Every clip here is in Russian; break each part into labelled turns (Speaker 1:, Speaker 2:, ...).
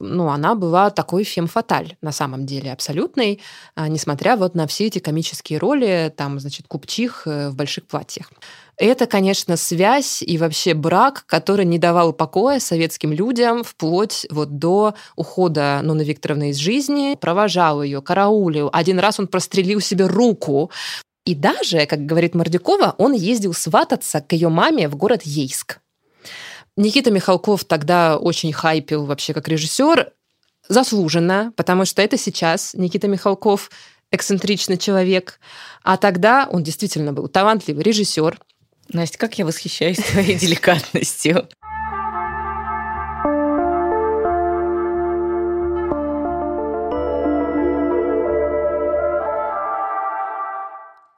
Speaker 1: ну, она была такой фем-фаталь на самом деле, абсолютной, а, несмотря вот на все эти комические роли, там, значит, купчих э, в больших платьях. Это, конечно, связь и вообще брак, который не давал покоя советским людям вплоть вот до ухода Нуны Викторовны из жизни, провожал ее, караулил. Один раз он прострелил себе руку. И даже, как говорит Мордюкова, он ездил свататься к ее маме в город Ейск. Никита Михалков тогда очень хайпил вообще как режиссер, заслуженно, потому что это сейчас Никита Михалков эксцентричный человек, а тогда он действительно был талантливый режиссер.
Speaker 2: Настя, как я восхищаюсь твоей деликатностью.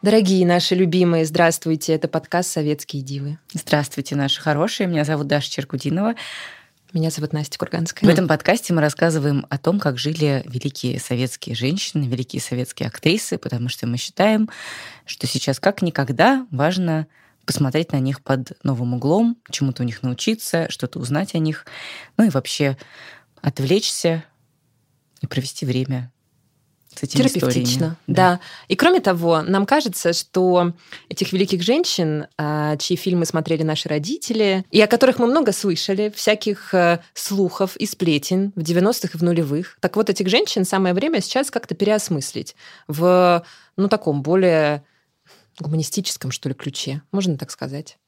Speaker 1: Дорогие наши любимые, здравствуйте. Это подкаст «Советские дивы».
Speaker 2: Здравствуйте, наши хорошие. Меня зовут Даша Черкудинова.
Speaker 1: Меня зовут Настя Курганская.
Speaker 2: В этом подкасте мы рассказываем о том, как жили великие советские женщины, великие советские актрисы, потому что мы считаем, что сейчас как никогда важно посмотреть на них под новым углом, чему-то у них научиться, что-то узнать о них, ну и вообще отвлечься и провести время с этими
Speaker 1: Терапевтично, да. да. И кроме того, нам кажется, что этих великих женщин, а, чьи фильмы смотрели наши родители, и о которых мы много слышали, всяких э, слухов и сплетен в 90-х и в нулевых, так вот этих женщин самое время сейчас как-то переосмыслить в, ну, таком более гуманистическом, что ли, ключе, можно так сказать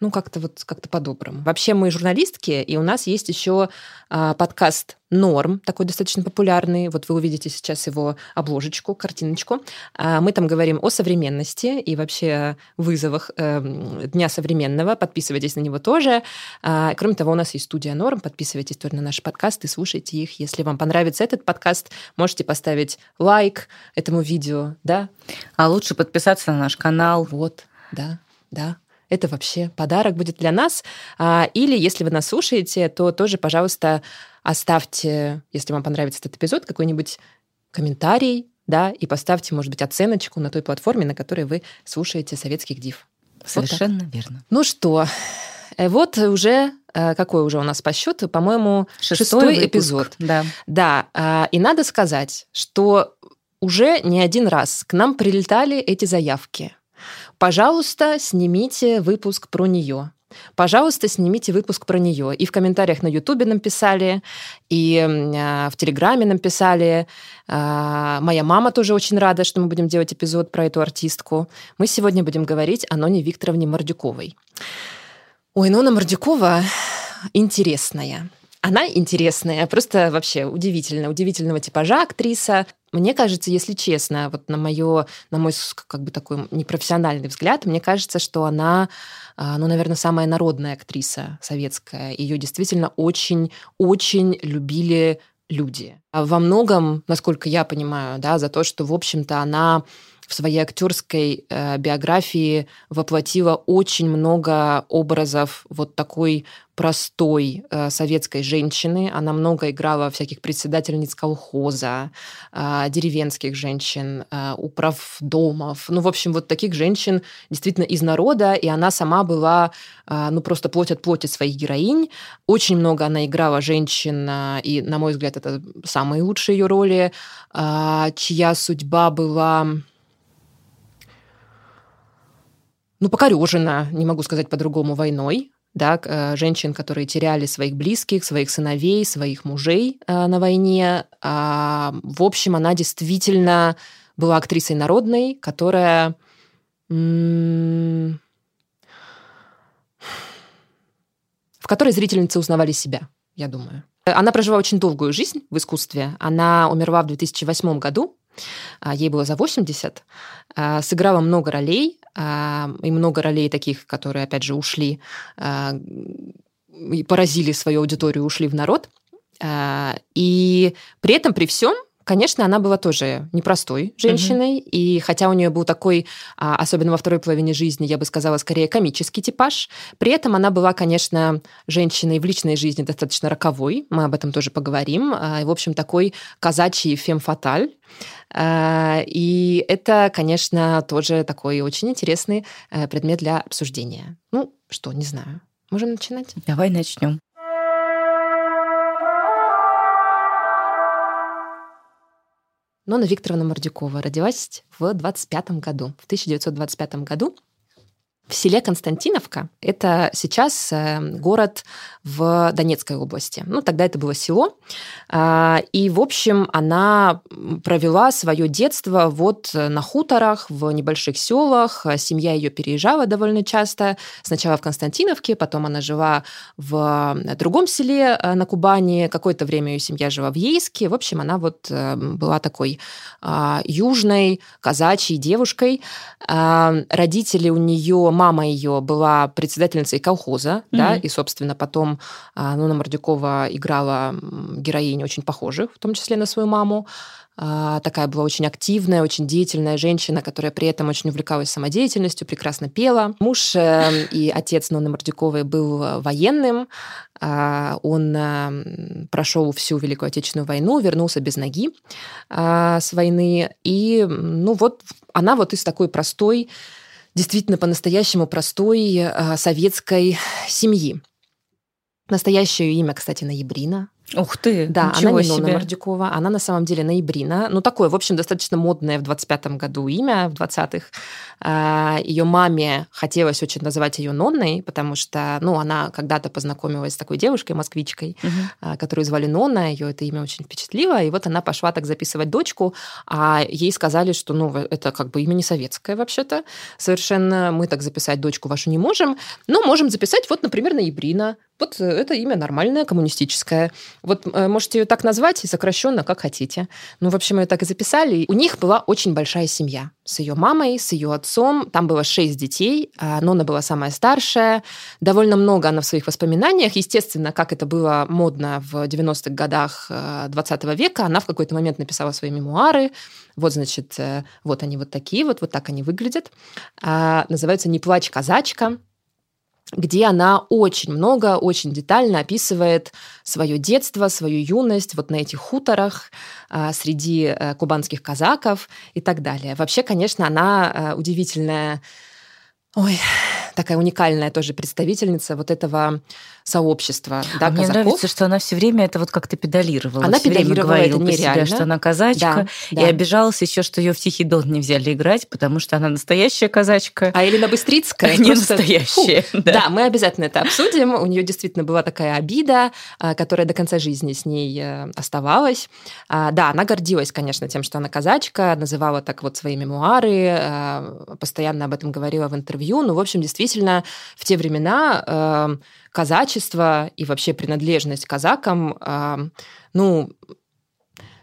Speaker 1: ну, как-то вот как-то по-доброму. Вообще мы журналистки, и у нас есть еще а, подкаст «Норм», такой достаточно популярный. Вот вы увидите сейчас его обложечку, картиночку. А, мы там говорим о современности и вообще вызовах э, Дня современного. Подписывайтесь на него тоже. А, кроме того, у нас есть студия «Норм». Подписывайтесь тоже на наши подкасты, слушайте их. Если вам понравится этот подкаст, можете поставить лайк этому видео, да?
Speaker 2: А лучше подписаться на наш канал.
Speaker 1: Вот, да, да это вообще подарок будет для нас. А, или если вы нас слушаете, то тоже, пожалуйста, оставьте, если вам понравится этот эпизод, какой-нибудь комментарий, да, и поставьте, может быть, оценочку на той платформе, на которой вы слушаете советских див.
Speaker 2: Совершенно вот верно.
Speaker 1: Ну что, э, вот уже э, какой уже у нас по счету, по-моему, шестой, шестой эпизод.
Speaker 2: Да.
Speaker 1: Да. А, и надо сказать, что уже не один раз к нам прилетали эти заявки Пожалуйста, снимите выпуск про нее. Пожалуйста, снимите выпуск про нее. И в комментариях на Ютубе нам писали, и э, в Телеграме нам писали. Э, моя мама тоже очень рада, что мы будем делать эпизод про эту артистку. Мы сегодня будем говорить о Ноне Викторовне Мордюковой. Ой, Нона Мордюкова интересная. Она интересная, просто вообще удивительная, удивительного типажа актриса. Мне кажется, если честно, вот на, моё, на мой как бы такой непрофессиональный взгляд, мне кажется, что она, а, ну, наверное, самая народная актриса советская. Ее действительно очень-очень любили люди. А во многом, насколько я понимаю, да, за то, что, в общем-то, она в своей актерской э, биографии воплотила очень много образов вот такой простой э, советской женщины. Она много играла всяких председательниц колхоза, э, деревенских женщин, э, управдомов. Ну, в общем, вот таких женщин действительно из народа, и она сама была, э, ну, просто плоть от плоти своих героинь. Очень много она играла женщин, э, и, на мой взгляд, это самые лучшие ее роли, э, чья судьба была ну, покорежена, не могу сказать по-другому, войной, да, э, женщин, которые теряли своих близких, своих сыновей, своих мужей э, на войне. А, в общем, она действительно была актрисой народной, которая в которой зрительницы узнавали себя, я думаю. Она прожила очень долгую жизнь в искусстве. Она умерла в 2008 году, а, ей было за 80, а, сыграла много ролей, и много ролей таких, которые, опять же, ушли и поразили свою аудиторию, ушли в народ. И при этом, при всем, Конечно, она была тоже непростой женщиной, угу. и хотя у нее был такой, особенно во второй половине жизни, я бы сказала, скорее комический типаж, при этом она была, конечно, женщиной в личной жизни достаточно роковой, мы об этом тоже поговорим, и, в общем, такой казачий фем-фаталь, и это, конечно, тоже такой очень интересный э, предмет для обсуждения. Ну, что, не знаю. Можем начинать?
Speaker 2: Давай начнем.
Speaker 1: Нона Викторовна Мордюкова родилась в 25 году, в 1925 году в селе Константиновка. Это сейчас э, город в Донецкой области. Ну, тогда это было село. А, и, в общем, она провела свое детство вот на хуторах, в небольших селах. Семья ее переезжала довольно часто. Сначала в Константиновке, потом она жила в другом селе э, на Кубани. Какое-то время ее семья жила в Ейске. В общем, она вот э, была такой а, южной казачьей девушкой. А, родители у нее мама ее была председательницей колхоза, mm-hmm. да, и, собственно, потом а, Нуна Мордюкова играла героинь очень похожих, в том числе на свою маму. А, такая была очень активная, очень деятельная женщина, которая при этом очень увлекалась самодеятельностью, прекрасно пела. Муж э, и отец Нонны Мордюковой был военным. А, он прошел всю Великую Отечественную войну, вернулся без ноги с войны. И, ну вот, она вот из такой простой действительно по-настоящему простой э, советской семьи. Настоящее имя, кстати, Ноябрина.
Speaker 2: Ух ты!
Speaker 1: Да, она не Нона Мордюкова, она на самом деле Ноябрина. Ну, такое, в общем, достаточно модное в 25-м году имя, в 20-х. А, ее маме хотелось очень называть ее Нонной, потому что, ну, она когда-то познакомилась с такой девушкой, москвичкой, угу. которую звали Нонна, ее это имя очень впечатлило, и вот она пошла так записывать дочку, а ей сказали, что, ну, это как бы имя не советское вообще-то, совершенно мы так записать дочку вашу не можем, но можем записать вот, например, Ноябрина, вот это имя нормальное, коммунистическое. Вот э, можете ее так назвать, и сокращенно, как хотите. Ну, в общем, ее так и записали. У них была очень большая семья. С ее мамой, с ее отцом. Там было шесть детей. А Нона была самая старшая. Довольно много она в своих воспоминаниях. Естественно, как это было модно в 90-х годах 20 э, века, она в какой-то момент написала свои мемуары. Вот, значит, э, вот они вот такие вот, вот так они выглядят. А, называются «Не плачь, казачка» где она очень много, очень детально описывает свое детство, свою юность вот на этих хуторах а, среди э, кубанских казаков и так далее. Вообще, конечно, она э, удивительная Ой, такая уникальная тоже представительница вот этого сообщества. Да,
Speaker 2: а Мне нравится, что она все время это вот как-то педалировала.
Speaker 1: Она все педалировала
Speaker 2: время это нереально. Себя, что она казачка, да, и обижалась еще, что ее в Тихий Дон не взяли играть, потому что она настоящая казачка.
Speaker 1: А Елена Быстрицкая
Speaker 2: не просто... настоящая.
Speaker 1: Да. да, мы обязательно это обсудим. У нее действительно была такая обида, а, которая до конца жизни с ней э, оставалась. А, да, она гордилась, конечно, тем, что она казачка, называла так вот свои мемуары, а, постоянно об этом говорила в интервью. Ну, в общем, действительно, в те времена э, казачество и вообще принадлежность казакам, а, ну,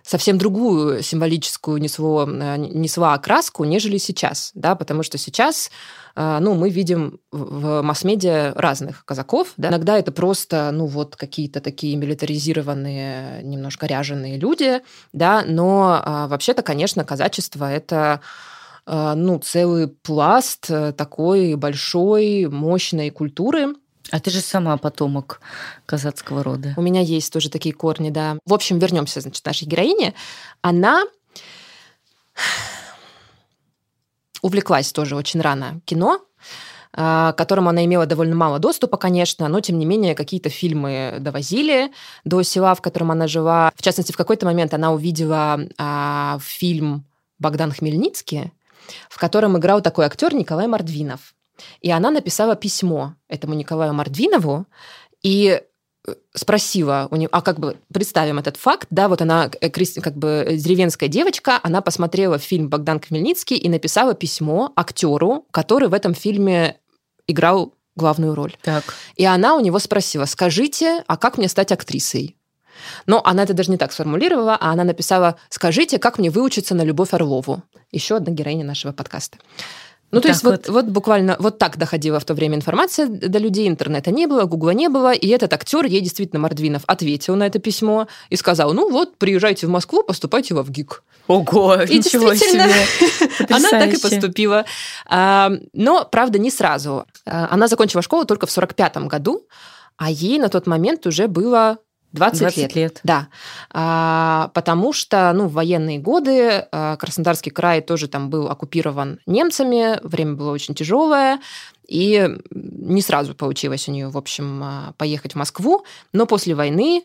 Speaker 1: совсем другую символическую несло, э, несла окраску, нежели сейчас, да, потому что сейчас а, ну, мы видим в масс-медиа разных казаков. Да? Иногда это просто, ну, вот какие-то такие милитаризированные, немножко ряженые люди, да, но а, вообще-то, конечно, казачество – это ну, целый пласт э, такой большой, мощной культуры,
Speaker 2: а ты же сама потомок казацкого рода.
Speaker 1: У меня есть тоже такие корни, да. В общем, вернемся, значит, нашей героине. Она увлеклась тоже очень рано кино, а, к которому она имела довольно мало доступа, конечно, но, тем не менее, какие-то фильмы довозили до села, в котором она жила. В частности, в какой-то момент она увидела а, фильм «Богдан Хмельницкий», в котором играл такой актер Николай Мордвинов. И она написала письмо этому Николаю Мордвинову и э, спросила у него, а как бы представим этот факт, да, вот она э, как бы деревенская девочка, она посмотрела фильм Богдан Хмельницкий и написала письмо актеру, который в этом фильме играл главную роль.
Speaker 2: Так.
Speaker 1: И она у него спросила, скажите, а как мне стать актрисой? Но она это даже не так сформулировала, а она написала, скажите, как мне выучиться на Любовь Орлову? Еще одна героиня нашего подкаста. Ну, то есть вот. вот, вот буквально вот так доходила в то время информация до людей, интернета не было, гугла не было, и этот актер, ей действительно Мордвинов, ответил на это письмо и сказал, ну вот, приезжайте в Москву, поступайте во ВГИК.
Speaker 2: Ого, и ничего себе.
Speaker 1: она так и поступила. А, но, правда, не сразу. А, она закончила школу только в 45 году, а ей на тот момент уже было 20, 20 лет. лет. Да. А, потому что ну, в военные годы а, Краснодарский край тоже там был оккупирован немцами, время было очень тяжелое, и не сразу получилось у нее, в общем, а, поехать в Москву, но после войны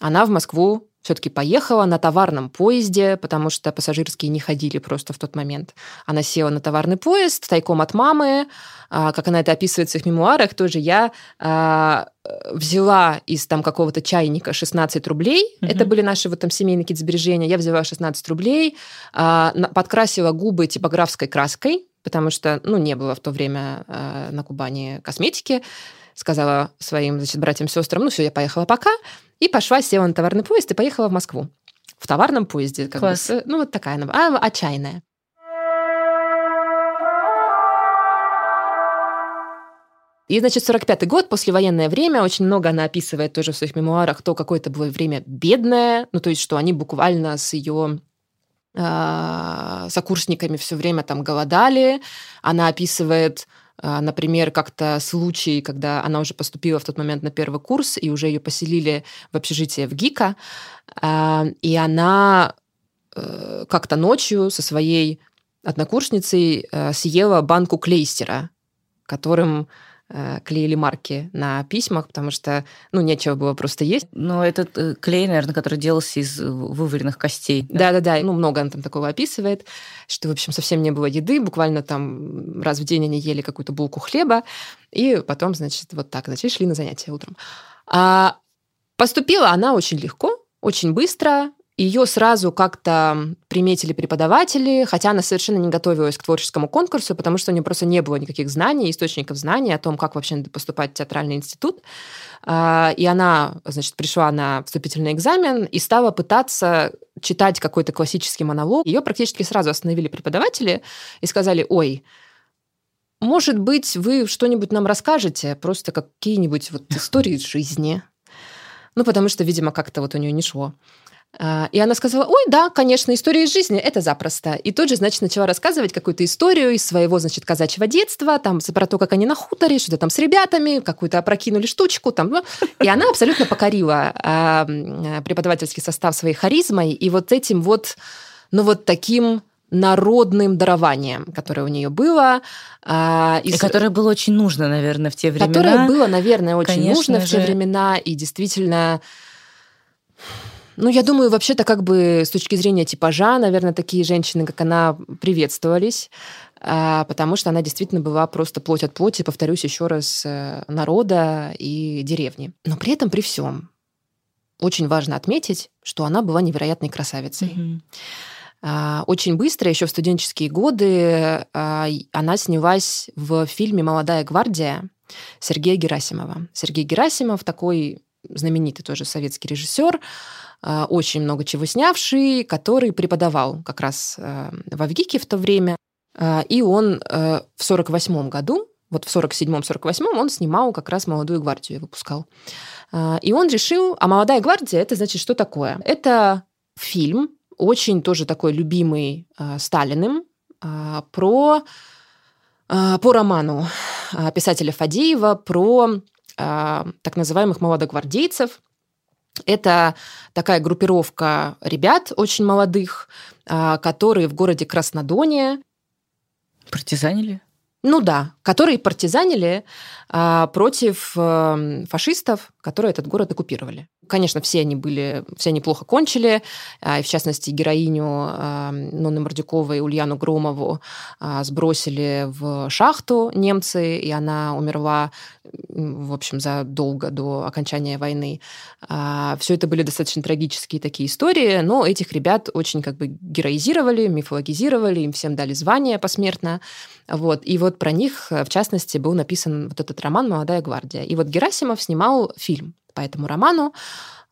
Speaker 1: она в Москву все-таки поехала на товарном поезде, потому что пассажирские не ходили просто в тот момент. Она села на товарный поезд тайком от мамы, а, как она это описывает в своих мемуарах, тоже я а, взяла из там какого-то чайника 16 рублей, mm-hmm. это были наши вот там семейные какие-то сбережения, я взяла 16 рублей, а, подкрасила губы типографской краской, потому что, ну, не было в то время на Кубани косметики, сказала своим, значит, братьям-сестрам, ну все, я поехала пока, и пошла, села на товарный поезд и поехала в Москву. В товарном поезде. Как Класс. Бы, ну, вот такая она, а, отчаянная. И, значит, 45-й год, послевоенное время, очень много она описывает тоже в своих мемуарах то, какое это было время бедное, ну, то есть, что они буквально с ее э, сокурсниками все время там голодали. Она описывает а, например, как-то случай, когда она уже поступила в тот момент на первый курс, и уже ее поселили в общежитие в ГИКа, а, и она э, как-то ночью со своей однокурсницей э, съела банку клейстера, которым клеили марки на письмах, потому что, ну, нечего было просто есть.
Speaker 2: Но этот э, клей, наверное, который делался из вываренных костей.
Speaker 1: Да-да-да, ну, много он там такого описывает, что, в общем, совсем не было еды, буквально там раз в день они ели какую-то булку хлеба, и потом, значит, вот так, значит, шли на занятия утром. А поступила она очень легко, очень быстро, ее сразу как-то приметили преподаватели, хотя она совершенно не готовилась к творческому конкурсу, потому что у нее просто не было никаких знаний, источников знаний о том, как вообще надо поступать в театральный институт. А, и она, значит, пришла на вступительный экзамен и стала пытаться читать какой-то классический монолог. Ее практически сразу остановили преподаватели и сказали, ой, может быть, вы что-нибудь нам расскажете, просто какие-нибудь вот истории из жизни. Ну, потому что, видимо, как-то вот у нее не шло. А, и она сказала, ой, да, конечно, история из жизни, это запросто. И тут же, значит, начала рассказывать какую-то историю из своего, значит, казачьего детства, там, про то, как они на хуторе, что-то там с ребятами, какую-то опрокинули штучку, там, ну, и она абсолютно покорила э, преподавательский состав своей харизмой и вот этим вот, ну, вот таким народным дарованием, которое у нее было.
Speaker 2: А, и, и которое было очень нужно, наверное, в те времена.
Speaker 1: Которое было, наверное, очень Конечно нужно же. в те времена, и действительно ну, я думаю, вообще-то как бы с точки зрения типажа, наверное, такие женщины, как она, приветствовались, а, потому что она действительно была просто плоть от плоти, повторюсь еще раз, э, народа и деревни. Но при этом, при всем, очень важно отметить, что она была невероятной красавицей. Mm-hmm. Очень быстро, еще в студенческие годы, а, она снялась в фильме «Молодая гвардия» Сергея Герасимова. Сергей Герасимов такой знаменитый тоже советский режиссер, очень много чего снявший, который преподавал как раз э, в Авгике в то время. А, и он э, в 48 году, вот в 47-48 он снимал как раз «Молодую гвардию» и выпускал. А, и он решил, а «Молодая гвардия» — это значит что такое? Это фильм, очень тоже такой любимый Сталиным, про по роману писателя Фадеева про так называемых молодогвардейцев, это такая группировка ребят очень молодых, а, которые в городе Краснодоне...
Speaker 2: Партизанили?
Speaker 1: Ну да, которые партизанили а, против э, фашистов, которые этот город оккупировали. Конечно, все они были, все они плохо кончили, а, и в частности героиню а, Нонны Мордюковой Ульяну Громову а, сбросили в шахту немцы, и она умерла, в общем, задолго до окончания войны. Все это были достаточно трагические такие истории, но этих ребят очень как бы героизировали, мифологизировали, им всем дали звание посмертно. Вот. И вот про них, в частности, был написан вот этот роман «Молодая гвардия». И вот Герасимов снимал фильм по этому роману.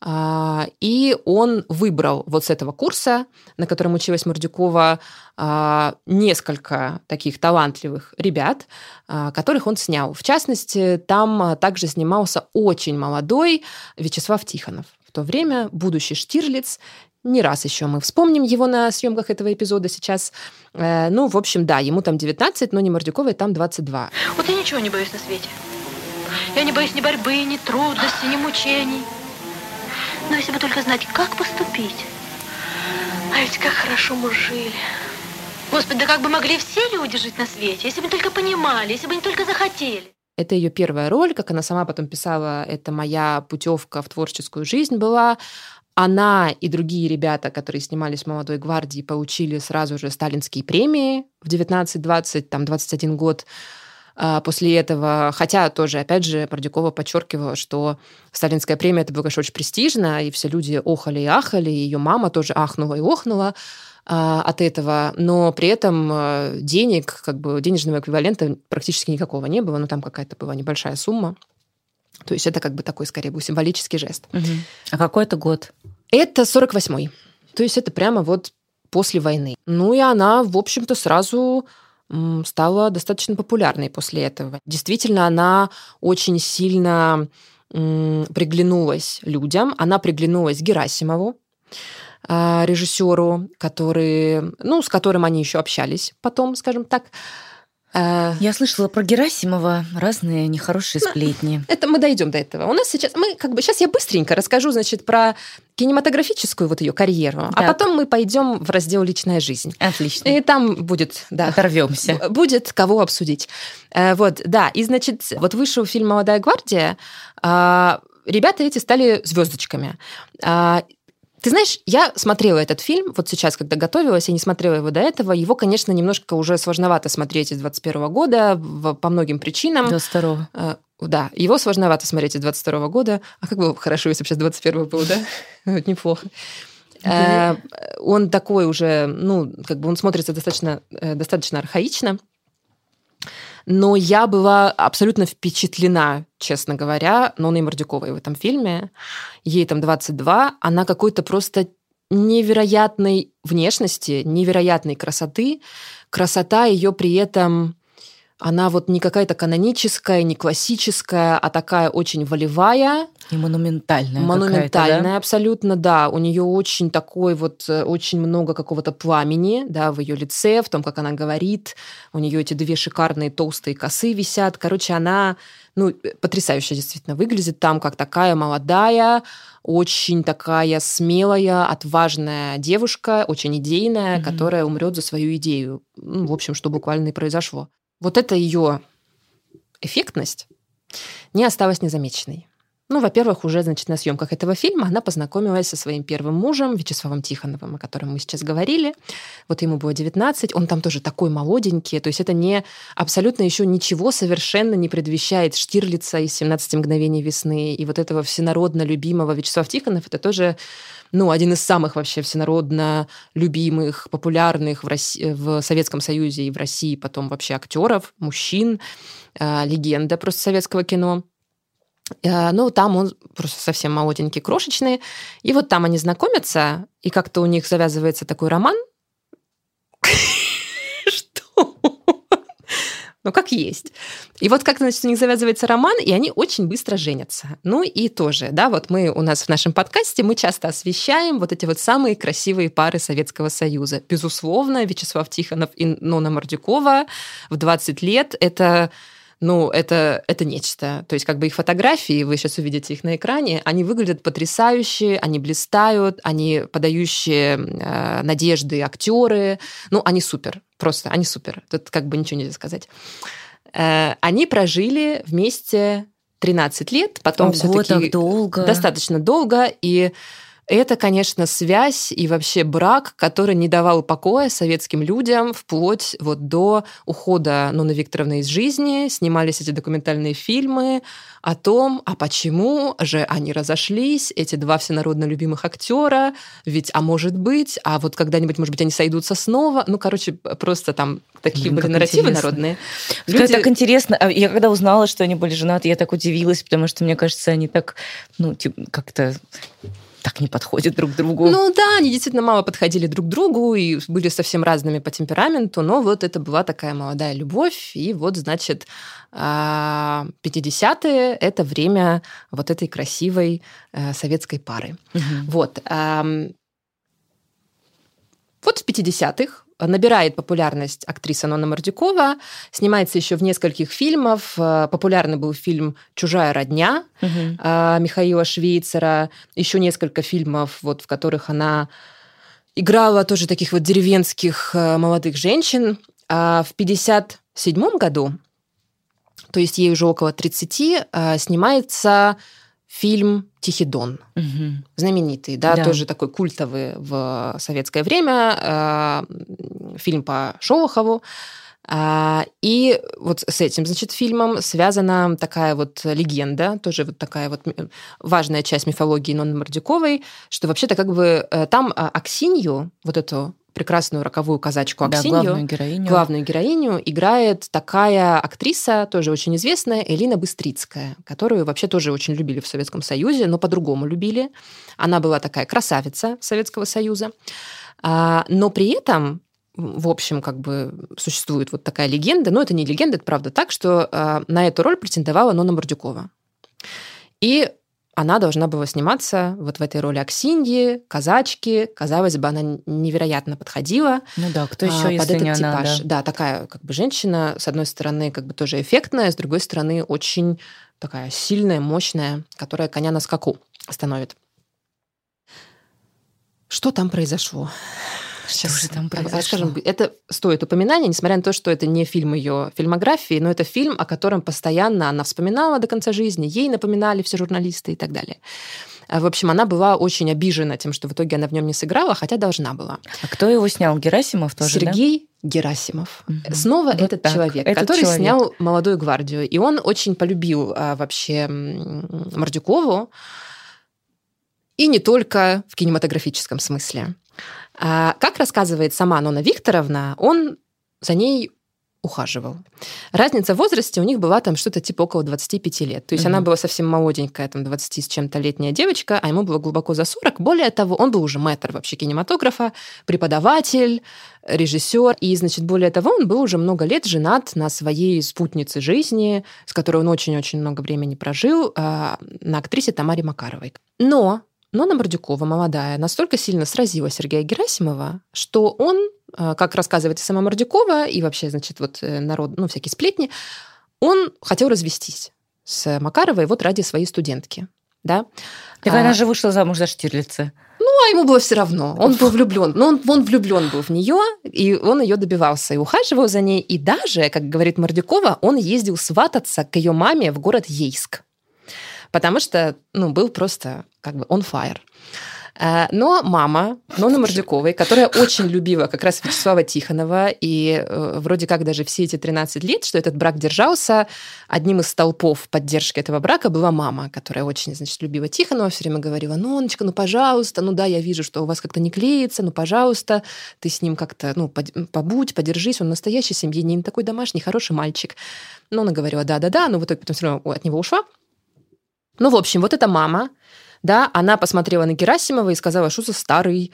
Speaker 1: А, и он выбрал вот с этого курса, на котором училась Мордюкова, а, несколько таких талантливых ребят, а, которых он снял. В частности, там также снимался очень молодой Вячеслав Тихонов. В то время будущий Штирлиц, не раз еще мы вспомним его на съемках этого эпизода сейчас. Э, ну, в общем, да, ему там 19, но не Мордюковой там 22.
Speaker 3: Вот я ничего не боюсь на свете. Я не боюсь ни борьбы, ни трудностей, ни мучений. Но если бы только знать, как поступить. А ведь как хорошо мы жили. Господи, да как бы могли все люди жить на свете, если бы только понимали, если бы не только захотели.
Speaker 1: Это ее первая роль, как она сама потом писала, это моя путевка в творческую жизнь была. Она и другие ребята, которые снимались в «Молодой гвардии», получили сразу же сталинские премии в 19-20, там, 21 год а, после этого. Хотя тоже, опять же, Мордюкова подчеркивала, что сталинская премия это было, конечно, очень престижно, и все люди охали и ахали, и ее мама тоже ахнула и охнула а, от этого, но при этом а, денег, как бы денежного эквивалента практически никакого не было, но там какая-то была небольшая сумма. То есть это как бы такой, скорее, был символический жест.
Speaker 2: Угу. А какой это год?
Speaker 1: Это 48-й. То есть это прямо вот после войны. Ну и она, в общем-то, сразу стала достаточно популярной после этого. Действительно, она очень сильно приглянулась людям. Она приглянулась Герасимову, а, режиссеру, который, ну, с которым они еще общались потом, скажем так.
Speaker 2: Э, Я слышала про Герасимова разные нехорошие ну, сплетни.
Speaker 1: Это мы дойдем до этого. У нас сейчас мы как бы сейчас я быстренько расскажу, значит, про кинематографическую вот ее карьеру, а так. а потом мы пойдем в раздел личная жизнь.
Speaker 2: Отлично.
Speaker 1: И там будет, да,
Speaker 2: оторвемся.
Speaker 1: Будет кого обсудить. Э, вот, да. И значит, вот вышел фильм "Молодая гвардия". А, ребята эти стали звездочками. А, ты знаешь, я смотрела этот фильм, вот сейчас, когда готовилась, я не смотрела его до этого. Его, конечно, немножко уже сложновато смотреть из 21 года по многим причинам.
Speaker 2: 22
Speaker 1: э, Да, его сложновато смотреть из 22 года. А как было хорошо, если бы сейчас 21 был, да? Неплохо. Э, он такой уже, ну, как бы он смотрится достаточно, э, достаточно архаично но я была абсолютно впечатлена, честно говоря, Ноной Мордюковой в этом фильме. Ей там 22, она какой-то просто невероятной внешности, невероятной красоты. Красота ее при этом она вот не какая-то каноническая, не классическая, а такая очень волевая.
Speaker 2: И монументальная.
Speaker 1: Монументальная, да? абсолютно, да. У нее очень такой вот, э, очень много какого-то пламени, да, в ее лице, в том, как она говорит. У нее эти две шикарные толстые косы висят. Короче, она, ну, потрясающе действительно выглядит там, как такая молодая, очень такая смелая, отважная девушка, очень идейная, mm-hmm. которая умрет за свою идею. Ну, в общем, что буквально и произошло вот эта ее эффектность не осталась незамеченной. Ну, во-первых, уже, значит, на съемках этого фильма она познакомилась со своим первым мужем, Вячеславом Тихоновым, о котором мы сейчас говорили. Вот ему было 19, он там тоже такой молоденький, то есть это не абсолютно еще ничего совершенно не предвещает Штирлица из «17 мгновений весны» и вот этого всенародно любимого Вячеслав Тихонов, это тоже ну, один из самых вообще всенародно любимых, популярных в, России, в Советском Союзе и в России потом вообще актеров, мужчин, э, легенда просто советского кино. Э, ну, там он просто совсем молоденький, крошечный. И вот там они знакомятся, и как-то у них завязывается такой роман. Что? ну, как есть. И вот как, значит, у них завязывается роман, и они очень быстро женятся. Ну и тоже, да, вот мы у нас в нашем подкасте, мы часто освещаем вот эти вот самые красивые пары Советского Союза. Безусловно, Вячеслав Тихонов и Нона Мордюкова в 20 лет – это ну, это, это нечто. То есть как бы их фотографии, вы сейчас увидите их на экране, они выглядят потрясающе, они блистают, они подающие э, надежды актеры. Ну, они супер, просто они супер. Тут как бы ничего нельзя сказать. Э, они прожили вместе 13 лет, потом все-таки достаточно долго, и это, конечно, связь и вообще брак, который не давал покоя советским людям вплоть вот до ухода Нуны Викторовны из жизни. Снимались эти документальные фильмы о том, а почему же они разошлись, эти два всенародно любимых актера, ведь, а может быть, а вот когда-нибудь, может быть, они сойдутся снова. Ну, короче, просто там такие Блин, были нарративы интересно. народные.
Speaker 2: Люди... Это так интересно. А я когда узнала, что они были женаты, я так удивилась, потому что, мне кажется, они так, ну, типа, как-то так не подходят друг другу.
Speaker 1: Ну да, они действительно мало подходили друг другу и были совсем разными по темпераменту, но вот это была такая молодая любовь, и вот, значит, 50-е а, – это время вот этой красивой э, советской пары. Угу. Вот. Вот в 50-х набирает популярность актриса Нона Мордюкова, снимается еще в нескольких фильмах. Э, популярный был фильм «Чужая родня» угу. Михаила Швейцера, еще несколько фильмов, вот, в которых она играла тоже таких вот деревенских э, молодых женщин. А в 1957 году, то есть ей уже около 30, э, снимается фильм «Тихий дон».
Speaker 2: Мгм.
Speaker 1: Знаменитый, да,
Speaker 2: Да.
Speaker 1: тоже такой культовый в советское время. э, Фильм по Шолохову. А, И вот с этим, значит, фильмом связана такая вот легенда, тоже вот такая вот важная часть мифологии Нонны Мордюковой, что вообще-то как бы э, там а, Аксинью, вот эту прекрасную роковую казачку
Speaker 2: Да,
Speaker 1: Аксинью,
Speaker 2: главную героиню.
Speaker 1: главную героиню играет такая актриса, тоже очень известная, Элина Быстрицкая, которую вообще тоже очень любили в Советском Союзе, но по-другому любили. Она была такая красавица Советского Союза. А, Но при этом в общем, как бы существует вот такая легенда, но это не легенда, это правда так, что а, на эту роль претендовала Нона Мордюкова. И она должна была сниматься вот в этой роли Аксиньи, казачки. Казалось бы, она невероятно подходила
Speaker 2: Ну да, кто
Speaker 1: а,
Speaker 2: еще,
Speaker 1: под
Speaker 2: если
Speaker 1: этот
Speaker 2: не она,
Speaker 1: типаж.
Speaker 2: да.
Speaker 1: Да, такая как бы женщина, с одной стороны, как бы тоже эффектная, с другой стороны, очень такая сильная, мощная, которая коня на скаку остановит. Что там произошло?
Speaker 2: Что же там
Speaker 1: так,
Speaker 2: произошло?
Speaker 1: Расскажем, это стоит упоминания, несмотря на то, что это не фильм ее фильмографии, но это фильм, о котором постоянно она вспоминала до конца жизни, ей напоминали все журналисты и так далее. А, В общем, она была очень обижена тем, что в итоге она в нем не сыграла, хотя должна была.
Speaker 2: А кто его снял? Герасимов тоже, да?
Speaker 1: Сергей Герасимов.
Speaker 2: Мгм.
Speaker 1: Снова
Speaker 2: Вот
Speaker 1: этот
Speaker 2: так.
Speaker 1: человек,
Speaker 2: Этот
Speaker 1: который
Speaker 2: человек.
Speaker 1: снял «Молодую гвардию». И он очень полюбил а, вообще Мордюкову. И не только в кинематографическом смысле. А, как рассказывает сама Нона Викторовна, он за ней ухаживал. Разница в возрасте у них была там что-то типа около 25 лет. То есть
Speaker 2: Мгм.
Speaker 1: она была совсем молоденькая, там 20 с чем-то летняя девочка, а ему было глубоко за 40. Более того, он был уже мэтр вообще кинематографа, преподаватель, режиссер. И, значит, более того, он был уже много лет женат на своей спутнице жизни, с которой он очень-очень много времени прожил, а, на актрисе Тамаре Макаровой. Но Нона Мордюкова, молодая, настолько сильно сразила Сергея Герасимова, что он, э, как рассказывает и сама Мордюкова, и вообще, значит, вот э, народ, ну, всякие сплетни, он хотел развестись с Макаровой вот ради своей студентки. Да?
Speaker 2: Так
Speaker 1: А,
Speaker 2: она же вышла замуж за Штирлица.
Speaker 1: а ему было все равно. Он был влюблен. Но он, он влюблен был в нее, и он ее добивался и ухаживал за ней. И даже, как говорит Мордюкова, он ездил свататься к ее маме в город Ейск. Потому что, ну, был просто как бы on fire. Э, Но мама Нонны Мордюковой, которая очень любила как раз Вячеслава Тихонова, и э, вроде как даже все эти 13 лет, что этот брак держался, одним из столпов поддержки этого брака была мама, которая очень, значит, любила Тихонова, все время говорила, Ноночка, ну, пожалуйста, ну да, я вижу, что у вас как-то не клеится, ну, пожалуйста, ты с ним как-то, ну, побудь, подержись, он настоящий семьянин, такой домашний, хороший мальчик. Но она говорила, да-да-да, но в итоге потом все равно от него ушла. Ну, в общем, вот эта мама, да, она посмотрела на Герасимова и сказала, что за старый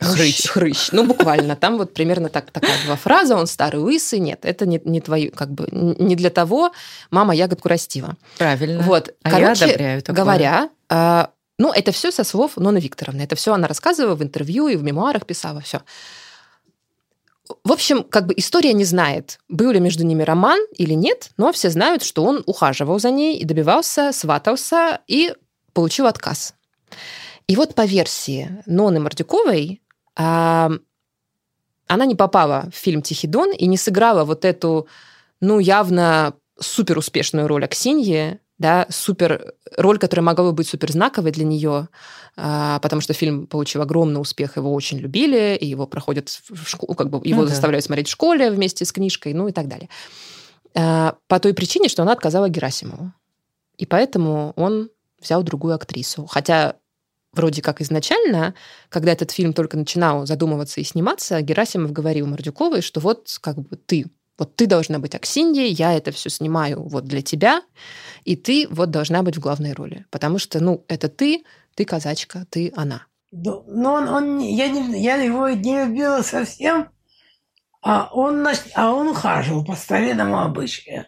Speaker 1: хрыч. хрыч. Ну, буквально. Там вот примерно так, такая была фраза, он старый лысый. Нет, это не, не твою, как бы, не для того мама ягодку растила.
Speaker 2: Правильно.
Speaker 1: Вот,
Speaker 2: А я
Speaker 1: короче
Speaker 2: одобряю такое.
Speaker 1: говоря, а, ну, это все со слов Ноны Викторовны. Это все она рассказывала в интервью и в мемуарах писала, все. В общем, как бы история не знает, был ли между ними роман или нет, но все знают, что он ухаживал за ней и добивался, сватался и получил отказ. И вот по версии Ноны Мордюковой, а, она не попала в фильм «Тихий дон» и не сыграла вот эту, ну, явно супер успешную роль Аксиньи, да, супер роль, которая могла бы быть супер знаковой для нее, а, потому что фильм получил огромный успех, его очень любили, и его проходят в школу, как бы его
Speaker 2: Ну да.
Speaker 1: заставляют смотреть в школе вместе с книжкой, ну и так далее. А, По той причине, что она отказала Герасимову. И поэтому он взял другую актрису. Хотя вроде как изначально, когда этот фильм только начинал задумываться и сниматься, Герасимов говорил Мордюковой, что вот как бы ты, вот ты должна быть Аксиньей, я это все снимаю вот для тебя, и ты вот должна быть в главной роли. Потому что, ну, это ты, ты казачка, ты она.
Speaker 4: Но он, он я, не, я его не любила совсем, а он, а он ухаживал по старинному обычаю.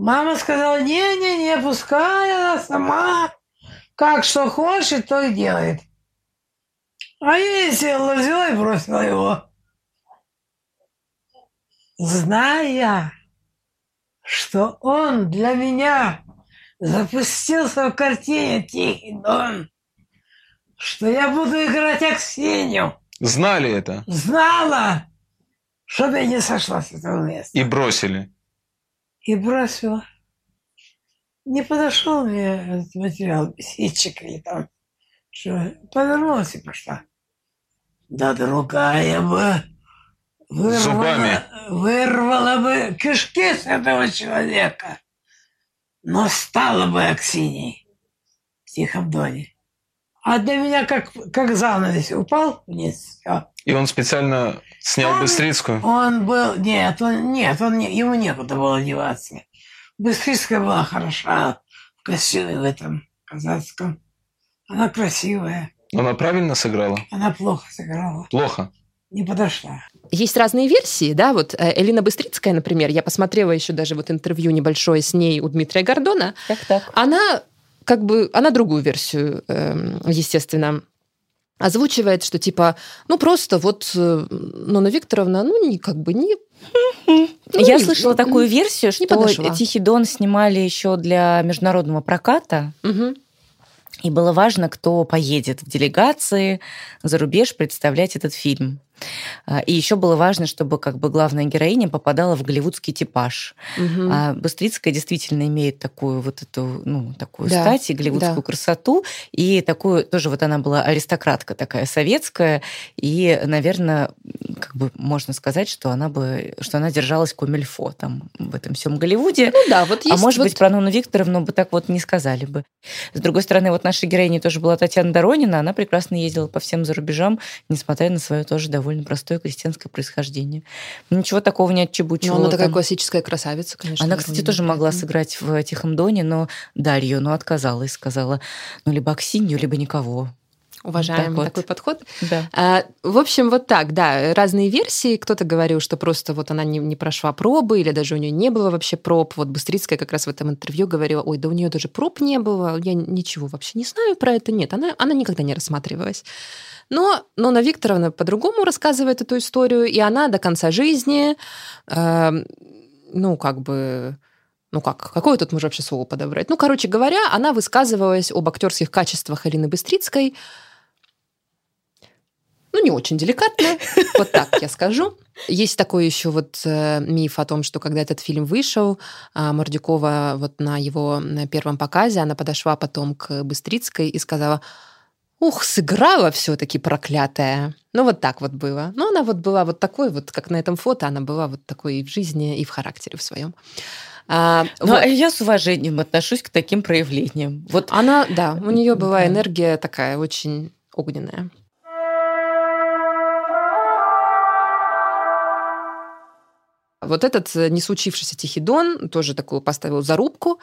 Speaker 4: Мама сказала, не-не-не, пускай она сама как что хочет, то и делает. А я села, взяла и бросила его. Зная, что он для меня запустился в картине «Тихий дон», что я буду играть Аксинью.
Speaker 5: Знали это
Speaker 4: Знала, чтобы я не сошла с этого места.
Speaker 5: и бросили.
Speaker 4: И бросила. не подошел мне этот материал, сетчик или там, что повернулась и пошла. Да другая бы вырвала,
Speaker 5: Зубами.
Speaker 4: вырвала бы кишки с этого человека, но стала бы Аксиней в тихом доне. А для меня как, как занавес упал вниз. всё.
Speaker 5: И он специально снял
Speaker 4: Он-
Speaker 5: Быстрицкую?
Speaker 4: Он был... Нет, он, нет, он не, ему некуда было деваться. Быстрицкая была хороша в костюме в этом казацком. Она красивая.
Speaker 5: Она правильно сыграла?
Speaker 4: Она плохо сыграла.
Speaker 5: Плохо.
Speaker 4: Не подошла.
Speaker 1: Есть разные версии, да, вот э, Элина Быстрицкая, например, я посмотрела еще даже вот интервью небольшое с ней у Дмитрия Гордона,
Speaker 2: Так, так.
Speaker 1: она как бы, она другую версию, эм, естественно, озвучивает, что типа, ну просто вот э, Нонна Викторовна, ну не как бы не... ну,
Speaker 2: Я
Speaker 1: не-
Speaker 2: слышала такую версию, что
Speaker 1: подошла.
Speaker 2: Тихий Дон снимали еще для международного проката,
Speaker 1: Мгм.
Speaker 2: и было важно, кто поедет в делегации за рубеж представлять этот фильм. А, И еще было важно, чтобы как бы главная героиня попадала в голливудский типаж.
Speaker 1: Мгм.
Speaker 2: А Быстрицкая действительно имеет такую вот эту, ну, такую
Speaker 1: Да,
Speaker 2: стать и голливудскую
Speaker 1: да.
Speaker 2: красоту. И такую, тоже вот она была аристократка такая советская. И, наверное, как бы можно сказать, что она бы, что она держалась комильфо там в этом всем Голливуде.
Speaker 1: Ну да, вот есть
Speaker 2: а может
Speaker 1: вот-
Speaker 2: быть, про Нонну Викторовну бы так вот не сказали бы. С другой стороны, вот наша героиня тоже была Татьяна Доронина. Она прекрасно ездила по всем за рубежам, несмотря на свое тоже довольно простое крестьянское происхождение. Ничего такого не
Speaker 1: Ну,
Speaker 2: отчебучивала.
Speaker 1: она такая
Speaker 2: там.
Speaker 1: классическая красавица, конечно.
Speaker 2: Она, кстати, тоже могла сыграть в «Тихом доне», но Дарью, но отказалась, сказала, ну, либо Аксинью, либо никого.
Speaker 1: Уважаем
Speaker 2: Так вот.
Speaker 1: такой подход.
Speaker 2: Да.
Speaker 1: А, В общем, вот так, да, разные версии. Кто-то говорил, что просто вот она не, не прошла пробы, или даже у нее не было вообще проб. Вот Быстрицкая как раз в этом интервью говорила, ой, да у нее даже проб не было, я ничего вообще не знаю про это. Нет, она, она никогда не рассматривалась. Но Нона Викторовна по-другому рассказывает эту историю, и она до конца жизни, э, ну, как бы, ну как, какое тут можно вообще слово подобрать? Ну, короче говоря, она высказывалась об актерских качествах Алины Быстрицкой, ну, не очень деликатно, вот так я скажу. Есть такой еще вот э, миф о том, что когда этот фильм вышел, а, Мордюкова вот на его первом показе, она подошла потом к Быстрицкой и сказала, ух, сыграла все-таки проклятая. Ну, вот так вот было. Но она вот была вот такой вот, как на этом фото, она была вот такой и в жизни, и в характере в своем. А,
Speaker 2: Ну,
Speaker 1: вот.
Speaker 2: а я с уважением отношусь к таким проявлениям. Вот
Speaker 1: Она, да, у нее была энергия такая очень огненная. Вот этот э, не случившийся Тихий Дон тоже такую поставил зарубку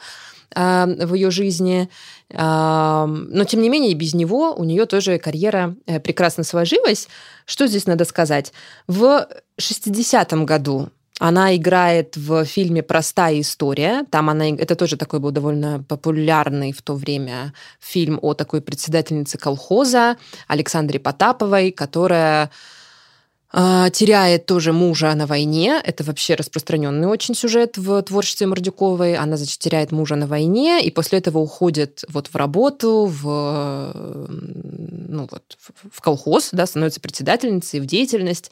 Speaker 1: а, в ее жизни. А, но, тем не менее, и без него у нее тоже карьера э, прекрасно сложилась. Что здесь надо сказать? В 60-м году она играет в фильме «Простая история». Там она... Это тоже такой был довольно популярный в то время фильм о такой председательнице колхоза Александре Потаповой, которая теряет тоже мужа на войне. Это вообще распространенный очень сюжет в творчестве Мордюковой. Она, значит, теряет мужа на войне, и после этого уходит вот в работу, в, ну, вот, в колхоз, да, становится председательницей, в деятельность.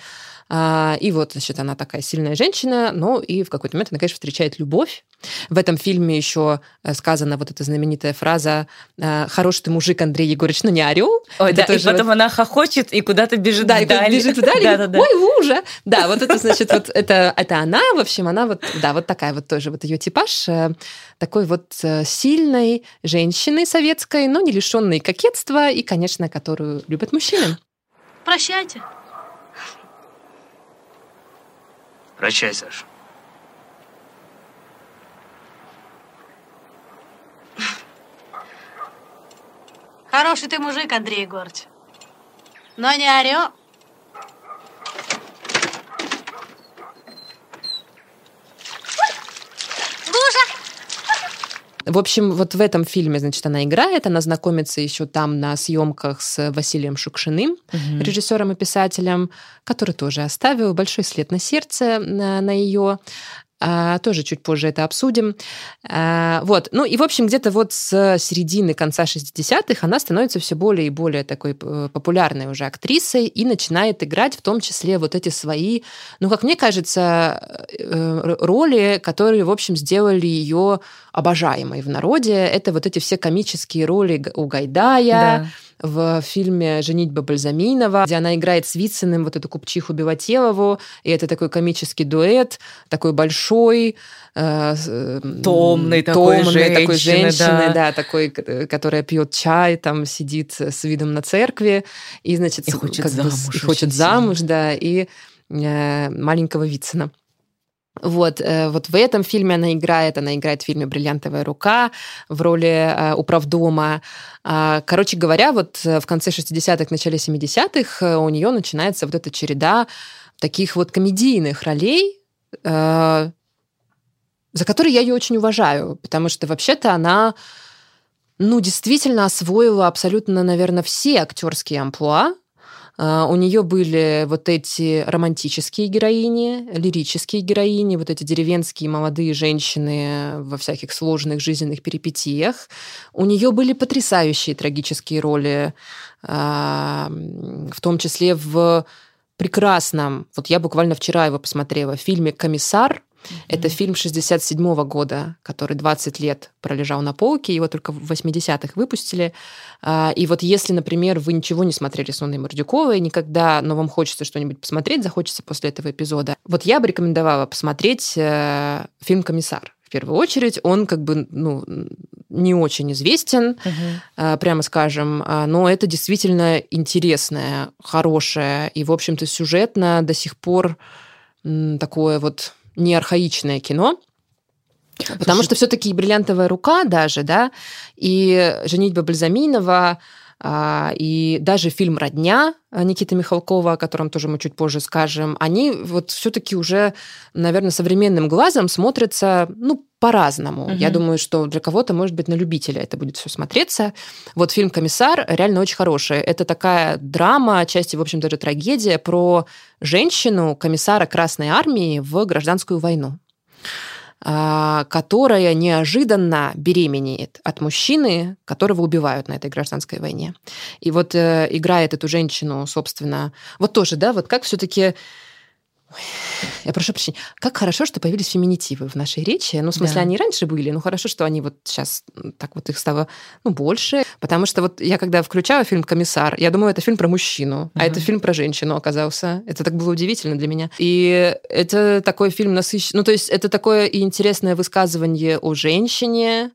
Speaker 1: А, И вот, значит, она такая сильная женщина, но и в какой-то момент она, конечно, встречает любовь. В этом фильме еще э, сказана вот эта знаменитая фраза э, «Хороший ты мужик, Андрей Егорович, но не орел».
Speaker 2: Ой,
Speaker 1: Это
Speaker 2: да, и потом она хохочет и куда-то бежит
Speaker 1: да,
Speaker 2: вдаль.
Speaker 1: бежит
Speaker 2: Да, да, да.
Speaker 1: ой, вы уже. Да, вот это, значит, вот это, это она, в общем, она вот, да, вот такая вот тоже, вот ее типаж э, такой вот сильной женщины советской, но не лишенной кокетства и, конечно, которую любят мужчины.
Speaker 3: Прощайте.
Speaker 6: Прощай, Саша.
Speaker 3: Хороший ты мужик, Андрей Егорович. Но не орел.
Speaker 1: В общем, вот в этом фильме, значит, она играет, она знакомится еще там на съемках с Василием Шукшиным,
Speaker 2: Мгм.
Speaker 1: режиссером и писателем, который тоже оставил большой след на сердце на, на ее. А, тоже чуть позже это обсудим. А, вот. Ну и, в общем, где-то вот с середины, конца 60-х она становится все более и более такой э, популярной уже актрисой и начинает играть в том числе вот эти свои, ну, как мне кажется, э, роли, которые, в общем, сделали ее обожаемой в народе. Это вот эти все комические роли у Гайдая, да в фильме «Женитьба Бальзаминова», где она играет с Вициным вот эту купчиху Белотелову, и это такой комический дуэт, такой большой,
Speaker 2: э, томный, такой, женщины, такой женщины,
Speaker 1: да. да, такой, которая пьет чай, там сидит с видом на церкви, и, значит,
Speaker 2: и хочет замуж.
Speaker 1: Бы, и хочет замуж, да, и э, маленького Вицина. Вот, э, вот в этом фильме она играет, она играет в фильме «Бриллиантовая рука» в роли э, управдома. А, короче говоря, вот э, в конце 60-х, начале 70-х у нее начинается вот эта череда таких вот комедийных ролей, за которые я ее очень уважаю, потому что вообще-то она ну, действительно освоила абсолютно, наверное, все актерские амплуа, у нее были вот эти романтические героини, лирические героини, вот эти деревенские молодые женщины во всяких сложных жизненных перипетиях. У нее были потрясающие трагические роли, а, в том числе в прекрасном, вот я буквально вчера его посмотрела, в фильме «Комиссар», это фильм 67 года, который 20 лет пролежал на полке, его только в 80-х выпустили. А, и вот если, например, вы ничего не смотрели с Анной Мордюковой никогда, но вам хочется что-нибудь посмотреть, захочется после этого эпизода, вот я бы рекомендовала посмотреть э, фильм «Комиссар». В первую очередь, он как бы ну, не очень известен, угу. прямо скажем, а, но это действительно интересное, хорошее и, в общем-то, сюжетно до сих пор такое вот не архаичное кино, Потому что все-таки бриллиантовая рука даже, да, и женитьба Бальзаминова, а, и даже фильм «Родня» Никиты Михалкова, о котором тоже мы чуть позже скажем, они вот все-таки уже, наверное, современным глазом смотрятся, ну, по-разному. Угу. Я думаю, что для кого-то, может быть, на любителя это будет все смотреться. Вот фильм «Комиссар» реально очень хороший. Это такая драма, отчасти, в общем, даже трагедия про женщину, комиссара Красной Армии в гражданскую войну. А, которая неожиданно беременеет от мужчины, которого убивают на этой гражданской войне. И вот э, играет эту женщину, собственно, вот тоже, да, вот как все-таки я прошу прощения. Как хорошо, что появились феминитивы в нашей речи. Ну, в смысле, да. они раньше были, но хорошо, что они вот сейчас так вот их стало ну, больше. Потому что вот я когда включаю фильм «Комиссар», я думаю, это фильм про мужчину, угу. а это фильм про женщину оказался. Это так было удивительно для меня. И это такой фильм насыщенный. Ну, то есть это такое и интересное высказывание о женщине,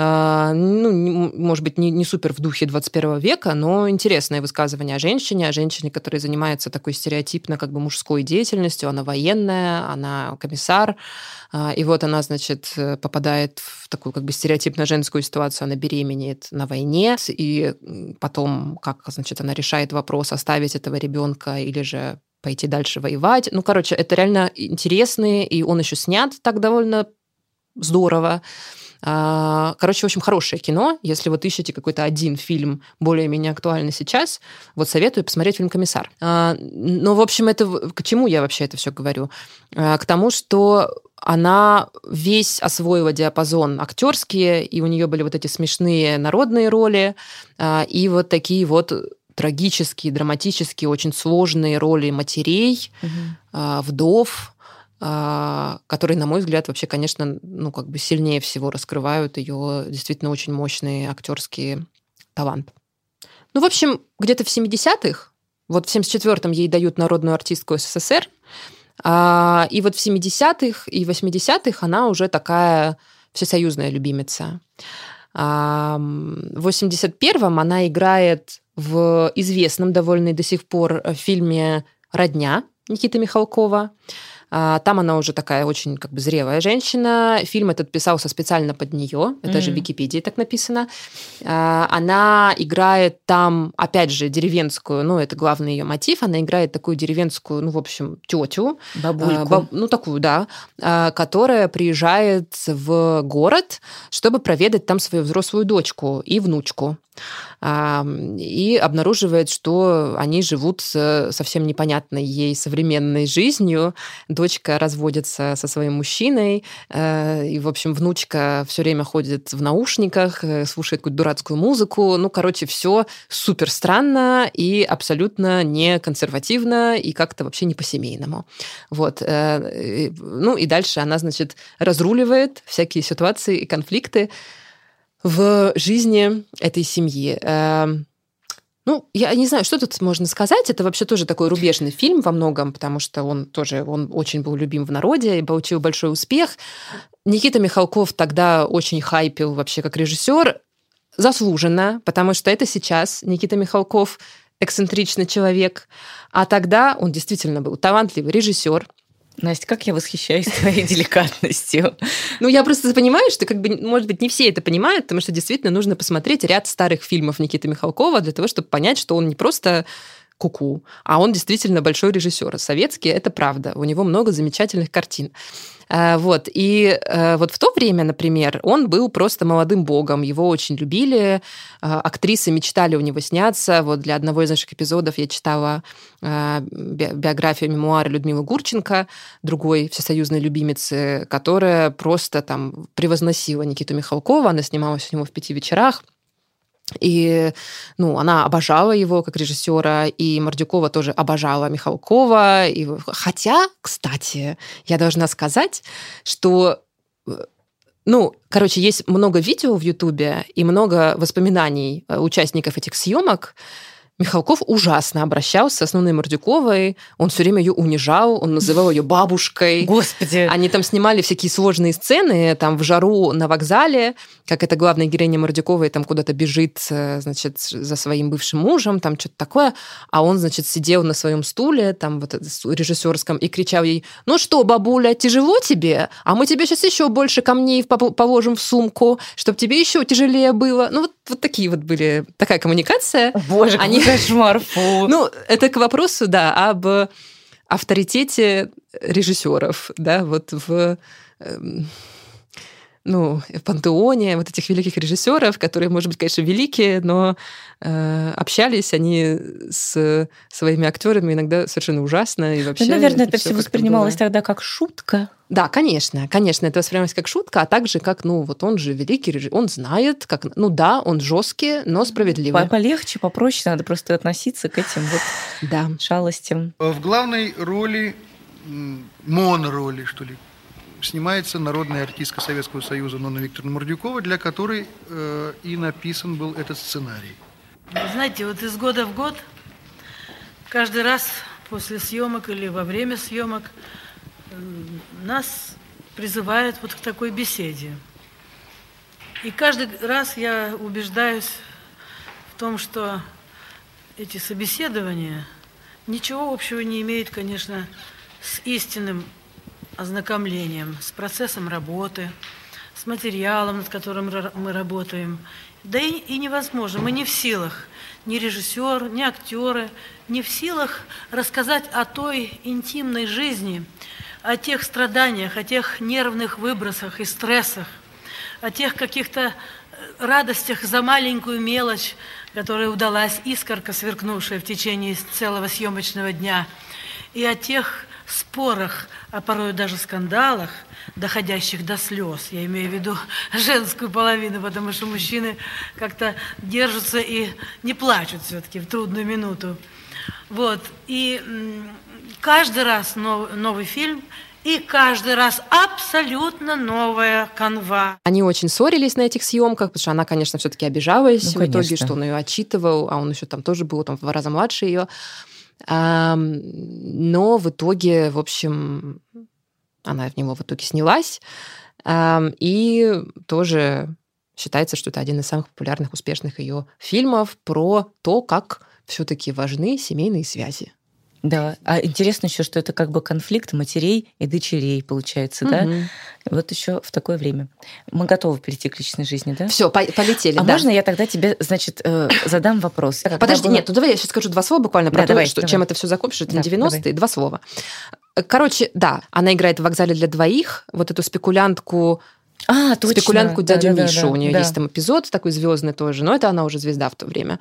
Speaker 1: а, ну, может быть, не, не супер в духе 21 века, но интересное высказывание о женщине, о женщине, которая занимается такой стереотипно как бы мужской деятельностью. Она военная, она комиссар, а, и вот она, значит, попадает в такую как бы стереотипно женскую ситуацию, она беременеет на войне, и потом, как, значит, она решает вопрос, оставить этого ребенка или же пойти дальше воевать. Ну, короче, это реально интересный, и он еще снят так довольно здорово. А, короче, в общем, хорошее кино. Если вот ищете какой-то один фильм более-менее актуальный сейчас, вот советую посмотреть фильм «Комиссар». А, но, в общем, это к чему я вообще это все говорю? А, к тому, что она весь освоила диапазон актерские, и у нее были вот эти смешные народные роли, и вот такие вот трагические, драматические, очень сложные роли матерей, угу. вдов, которые, на мой взгляд, вообще, конечно, ну, как бы сильнее всего раскрывают ее действительно очень мощный актерский талант. Ну, в общем, где-то в 70-х, вот в 74-м ей дают народную артистку СССР, а, и вот в 70-х и 80-х она уже такая всесоюзная любимица. А, в 81-м она играет в известном довольно до сих пор фильме «Родня» Никиты Михалкова. А, там она уже такая очень как бы зрелая женщина. Фильм этот писался специально под нее. Это mm-hmm. же в Википедии так написано. А, она играет там, опять же, деревенскую, ну, это главный ее мотив. Она играет такую деревенскую, ну, в общем, тетю.
Speaker 2: Бабульку. Баб,
Speaker 1: ну, такую, да, которая приезжает в город, чтобы проведать там свою взрослую дочку и внучку и обнаруживает, что они живут совсем непонятной ей современной жизнью. дочка разводится со своим мужчиной, э, и, в общем, внучка все время ходит в наушниках, э, слушает какую-то дурацкую музыку. Ну, короче, все супер странно и абсолютно не консервативно, и как-то вообще не по-семейному. Вот. Э, ну, и дальше она, значит, разруливает всякие ситуации и конфликты в жизни этой семьи. Эм, ну, я не знаю, что тут можно сказать. Это вообще тоже такой рубежный фильм во многом, потому что он тоже, он очень был любим в народе и получил большой успех. Никита Михалков тогда очень хайпил вообще как режиссер. Заслуженно, потому что это сейчас Никита Михалков эксцентричный человек, а тогда он действительно был талантливый режиссер,
Speaker 2: Настя, как я восхищаюсь твоей деликатностью.
Speaker 1: Ну, я просто понимаю, что, как бы, может быть, не все это понимают, потому что действительно нужно посмотреть ряд старых фильмов Никиты Михалкова для того, чтобы понять, что он не просто куку, а он действительно большой режиссер. Советский, это правда. У него много замечательных картин. Э, вот. И э, вот в то время, например, он был просто молодым богом. Его очень любили. Э, актрисы мечтали у него сняться. Вот для одного из наших эпизодов я читала биографию, мемуары Людмилы Гурченко, другой всесоюзной любимицы, которая просто там превозносила Никиту Михалкова. Она снималась у него в «Пяти вечерах». И ну, она обожала его как режиссера, и Мордюкова тоже обожала Михалкова. И... Хотя, кстати, я должна сказать, что э, ну, короче, есть много видео в Ютубе и много воспоминаний э, участников этих съемок, Михалков ужасно обращался с основной Мордюковой. Он все время ее унижал, он называл ее бабушкой.
Speaker 2: Господи.
Speaker 1: Они там снимали всякие сложные сцены, там в жару на вокзале, как эта главная героиня Мордюковой там куда-то бежит, э, значит, за своим бывшим мужем, там что-то такое, а он, значит, сидел на своем стуле, там вот режиссерском, и кричал ей, ну что, бабуля, тяжело тебе? А мы тебе сейчас еще больше камней положим в сумку, чтобы тебе еще тяжелее было. Ну вот, вот такие вот были, такая коммуникация.
Speaker 2: Боже, Они Кошмар, фу.
Speaker 1: Ну, это к вопросу, да, об авторитете режиссеров, да, вот в эм, ну, в пантеоне вот этих великих режиссеров, которые, может быть, конечно, великие, но э, общались они с своими актерами иногда совершенно ужасно и вообще.
Speaker 2: Ну, наверное, это все воспринималось было. тогда как шутка.
Speaker 1: Да, конечно, конечно, это воспринималось как шутка, а также как, ну, вот он же великий режиссер, он знает, как, ну да, он жесткий, но справедливый.
Speaker 2: Полегче, попроще, надо просто относиться к этим вот да. шалостям.
Speaker 7: В главной роли, монороли, что ли, снимается народная артистка Советского Союза Нонна Викторовна Мордюкова, для которой э, и написан был этот сценарий.
Speaker 8: Знаете, вот из года в год, каждый раз после съемок или во время съемок э, нас призывают вот к такой беседе. И каждый раз я убеждаюсь в том, что эти собеседования ничего общего не имеют, конечно, с истинным ознакомлением с процессом работы, с материалом, над которым мы работаем. Да и, и невозможно, мы не в силах, ни режиссер, ни актеры, не в силах рассказать о той интимной жизни, о тех страданиях, о тех нервных выбросах и стрессах, о тех каких-то э, радостях за маленькую мелочь, которая удалась, искорка, сверкнувшая в течение целого съемочного дня, и о тех спорах, а порой даже скандалах, доходящих до слез. Я имею в виду женскую половину, потому что мужчины как-то держатся и не плачут все-таки в трудную минуту. Вот. И каждый раз новый, новый фильм и каждый раз абсолютно новая канва.
Speaker 1: Они очень ссорились на этих съемках, потому что она, конечно, все-таки обижалась ну, в итоге, что он ее отчитывал, а он еще там тоже был там, в два раза младше ее. Но в итоге, в общем, она в него в итоге снялась. И тоже считается, что это один из самых популярных, успешных ее фильмов про то, как все-таки важны семейные связи.
Speaker 2: Да, а интересно еще, что это как бы конфликт матерей и дочерей, получается, угу. да? Вот еще в такое время. Мы готовы перейти к личной жизни, да?
Speaker 1: Все, полетели.
Speaker 2: А
Speaker 1: да.
Speaker 2: можно я тогда тебе, значит, э, задам вопрос?
Speaker 1: Подожди, было... нет, ну давай я сейчас скажу два слова буквально про да, то, давай, что, давай. чем это все закончится. Это да, 90-е, давай. два слова. Короче, да, она играет в вокзале для двоих, вот эту спекулянтку
Speaker 2: а, точно.
Speaker 1: Спекулянтку дядю да, Мишу. Да, да, У нее да. есть там эпизод такой звездный тоже, но это она уже звезда в то время.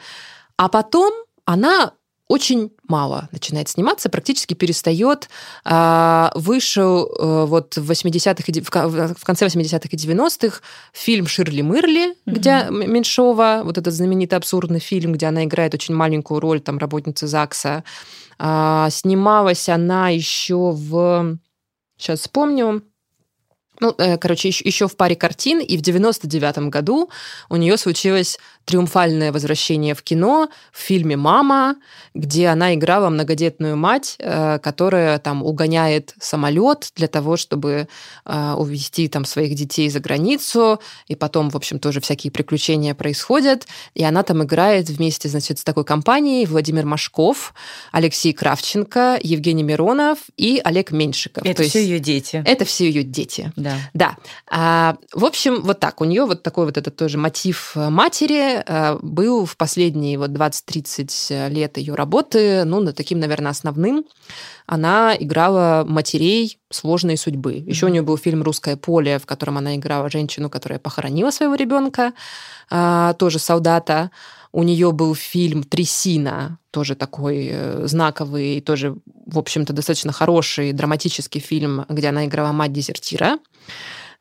Speaker 1: А потом она очень мало начинает сниматься, практически перестает. А, вышел э, вот в 80-х, и де- в конце 80-х и 90-х фильм «Ширли Мырли», где Меньшова, вот этот знаменитый абсурдный фильм, где она играет очень маленькую роль, там, работницы ЗАГСа. А, Снималась она еще в... Сейчас вспомню. Ну, э, короче, еще, в паре картин, и в 99 году у нее случилось триумфальное возвращение в кино в фильме «Мама», где она играла многодетную мать, э, которая там угоняет самолет для того, чтобы э, увезти там своих детей за границу, и потом, в общем, тоже всякие приключения происходят, и она там играет вместе, значит, с такой компанией Владимир Машков, Алексей Кравченко, Евгений Миронов и Олег Меньшиков.
Speaker 2: Это
Speaker 1: То есть
Speaker 2: все ее дети.
Speaker 1: это все ее дети.
Speaker 2: Да.
Speaker 1: Да. А, в общем, вот так. У нее вот такой вот этот тоже мотив э, матери э, был в последние вот 20-30 лет ее работы, ну, над таким, наверное, основным. Она играла матерей сложной судьбы. Еще у нее был фильм «Русское поле», в котором она играла женщину, которая похоронила своего ребенка, а, тоже солдата. У нее был фильм «Трясина», тоже такой э, знаковый, тоже, в общем-то, достаточно хороший драматический фильм, где она играла мать дезертира,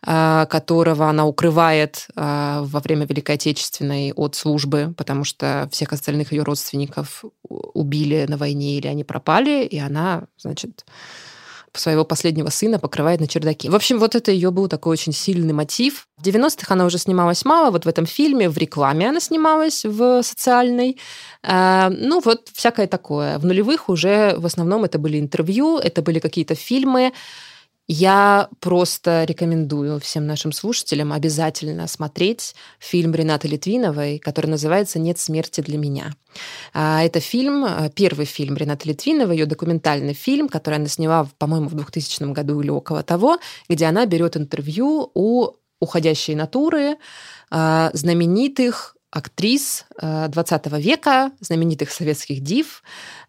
Speaker 1: которого она укрывает а, во время Великой Отечественной от службы, потому что всех остальных ее родственников убили на войне или они пропали, и она, значит, своего последнего сына покрывает на чердаке. В общем, вот это ее был такой очень сильный мотив. В 90-х она уже снималась мало, вот в этом фильме, в рекламе она снималась, в социальной. А, Ну, вот всякое такое. В нулевых уже в основном это были интервью, это были какие-то фильмы. Я просто рекомендую всем нашим слушателям обязательно смотреть фильм Ренаты Литвиновой, который называется «Нет смерти для меня». А, Это фильм, э, первый фильм Ренаты Литвиновой, ее документальный фильм, который она сняла, по-моему, в 2000 году или около того, где она берет интервью у уходящей натуры а, знаменитых актрис 20 века, знаменитых советских див,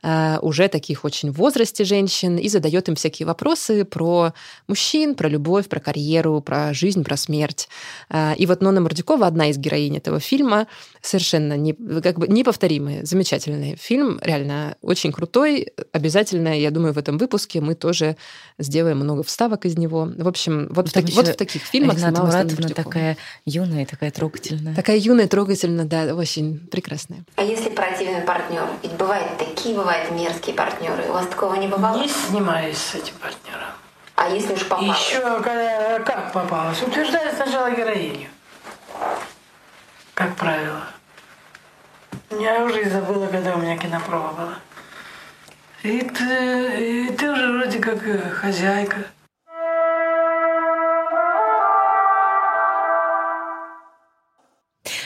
Speaker 1: э, уже таких очень в возрасте женщин, и задает им всякие вопросы про мужчин, про любовь, про карьеру, про жизнь, про смерть. Э, И вот Нона Мордюкова, одна из героинь этого фильма, совершенно не, как бы неповторимый, замечательный фильм, реально очень крутой. Обязательно, я думаю, в этом выпуске мы тоже сделаем много вставок из него. В общем, вот, в, таки- вот в таких фильмах
Speaker 2: Рената
Speaker 1: снималась Нона
Speaker 2: такая юная, такая трогательная.
Speaker 1: Такая юная, трогательная, да, очень прекрасная.
Speaker 9: А если противный партнер? Ведь бывают такие, бывают мерзкие партнеры. У вас такого не бывало?
Speaker 4: Не снимаюсь с этим партнером.
Speaker 9: А если уж попалось?
Speaker 4: Еще когда, как попалась? Утверждает сначала героиню. Как правило. Я уже и забыла, когда у меня кинопроба была. И ты, и ты уже вроде как э, хозяйка.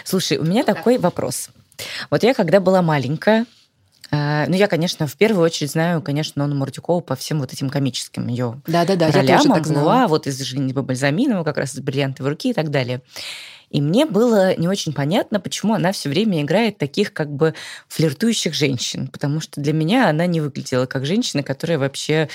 Speaker 2: Слушай, у меня такой вопрос. Вот я когда была маленькая, э, ну, я, конечно, в первую очередь знаю, конечно, Нону Мордюкову по всем вот этим комическим ее
Speaker 1: Да-да-да, я
Speaker 2: ролям,
Speaker 1: тоже так знала.
Speaker 2: Вот из «Женитьбы Бальзаминова», как раз из «Бриллиантовой руки» и так далее. И мне было не очень понятно, почему она все время играет таких как бы флиртующих женщин, потому что для меня она не выглядела как женщина, которая вообще,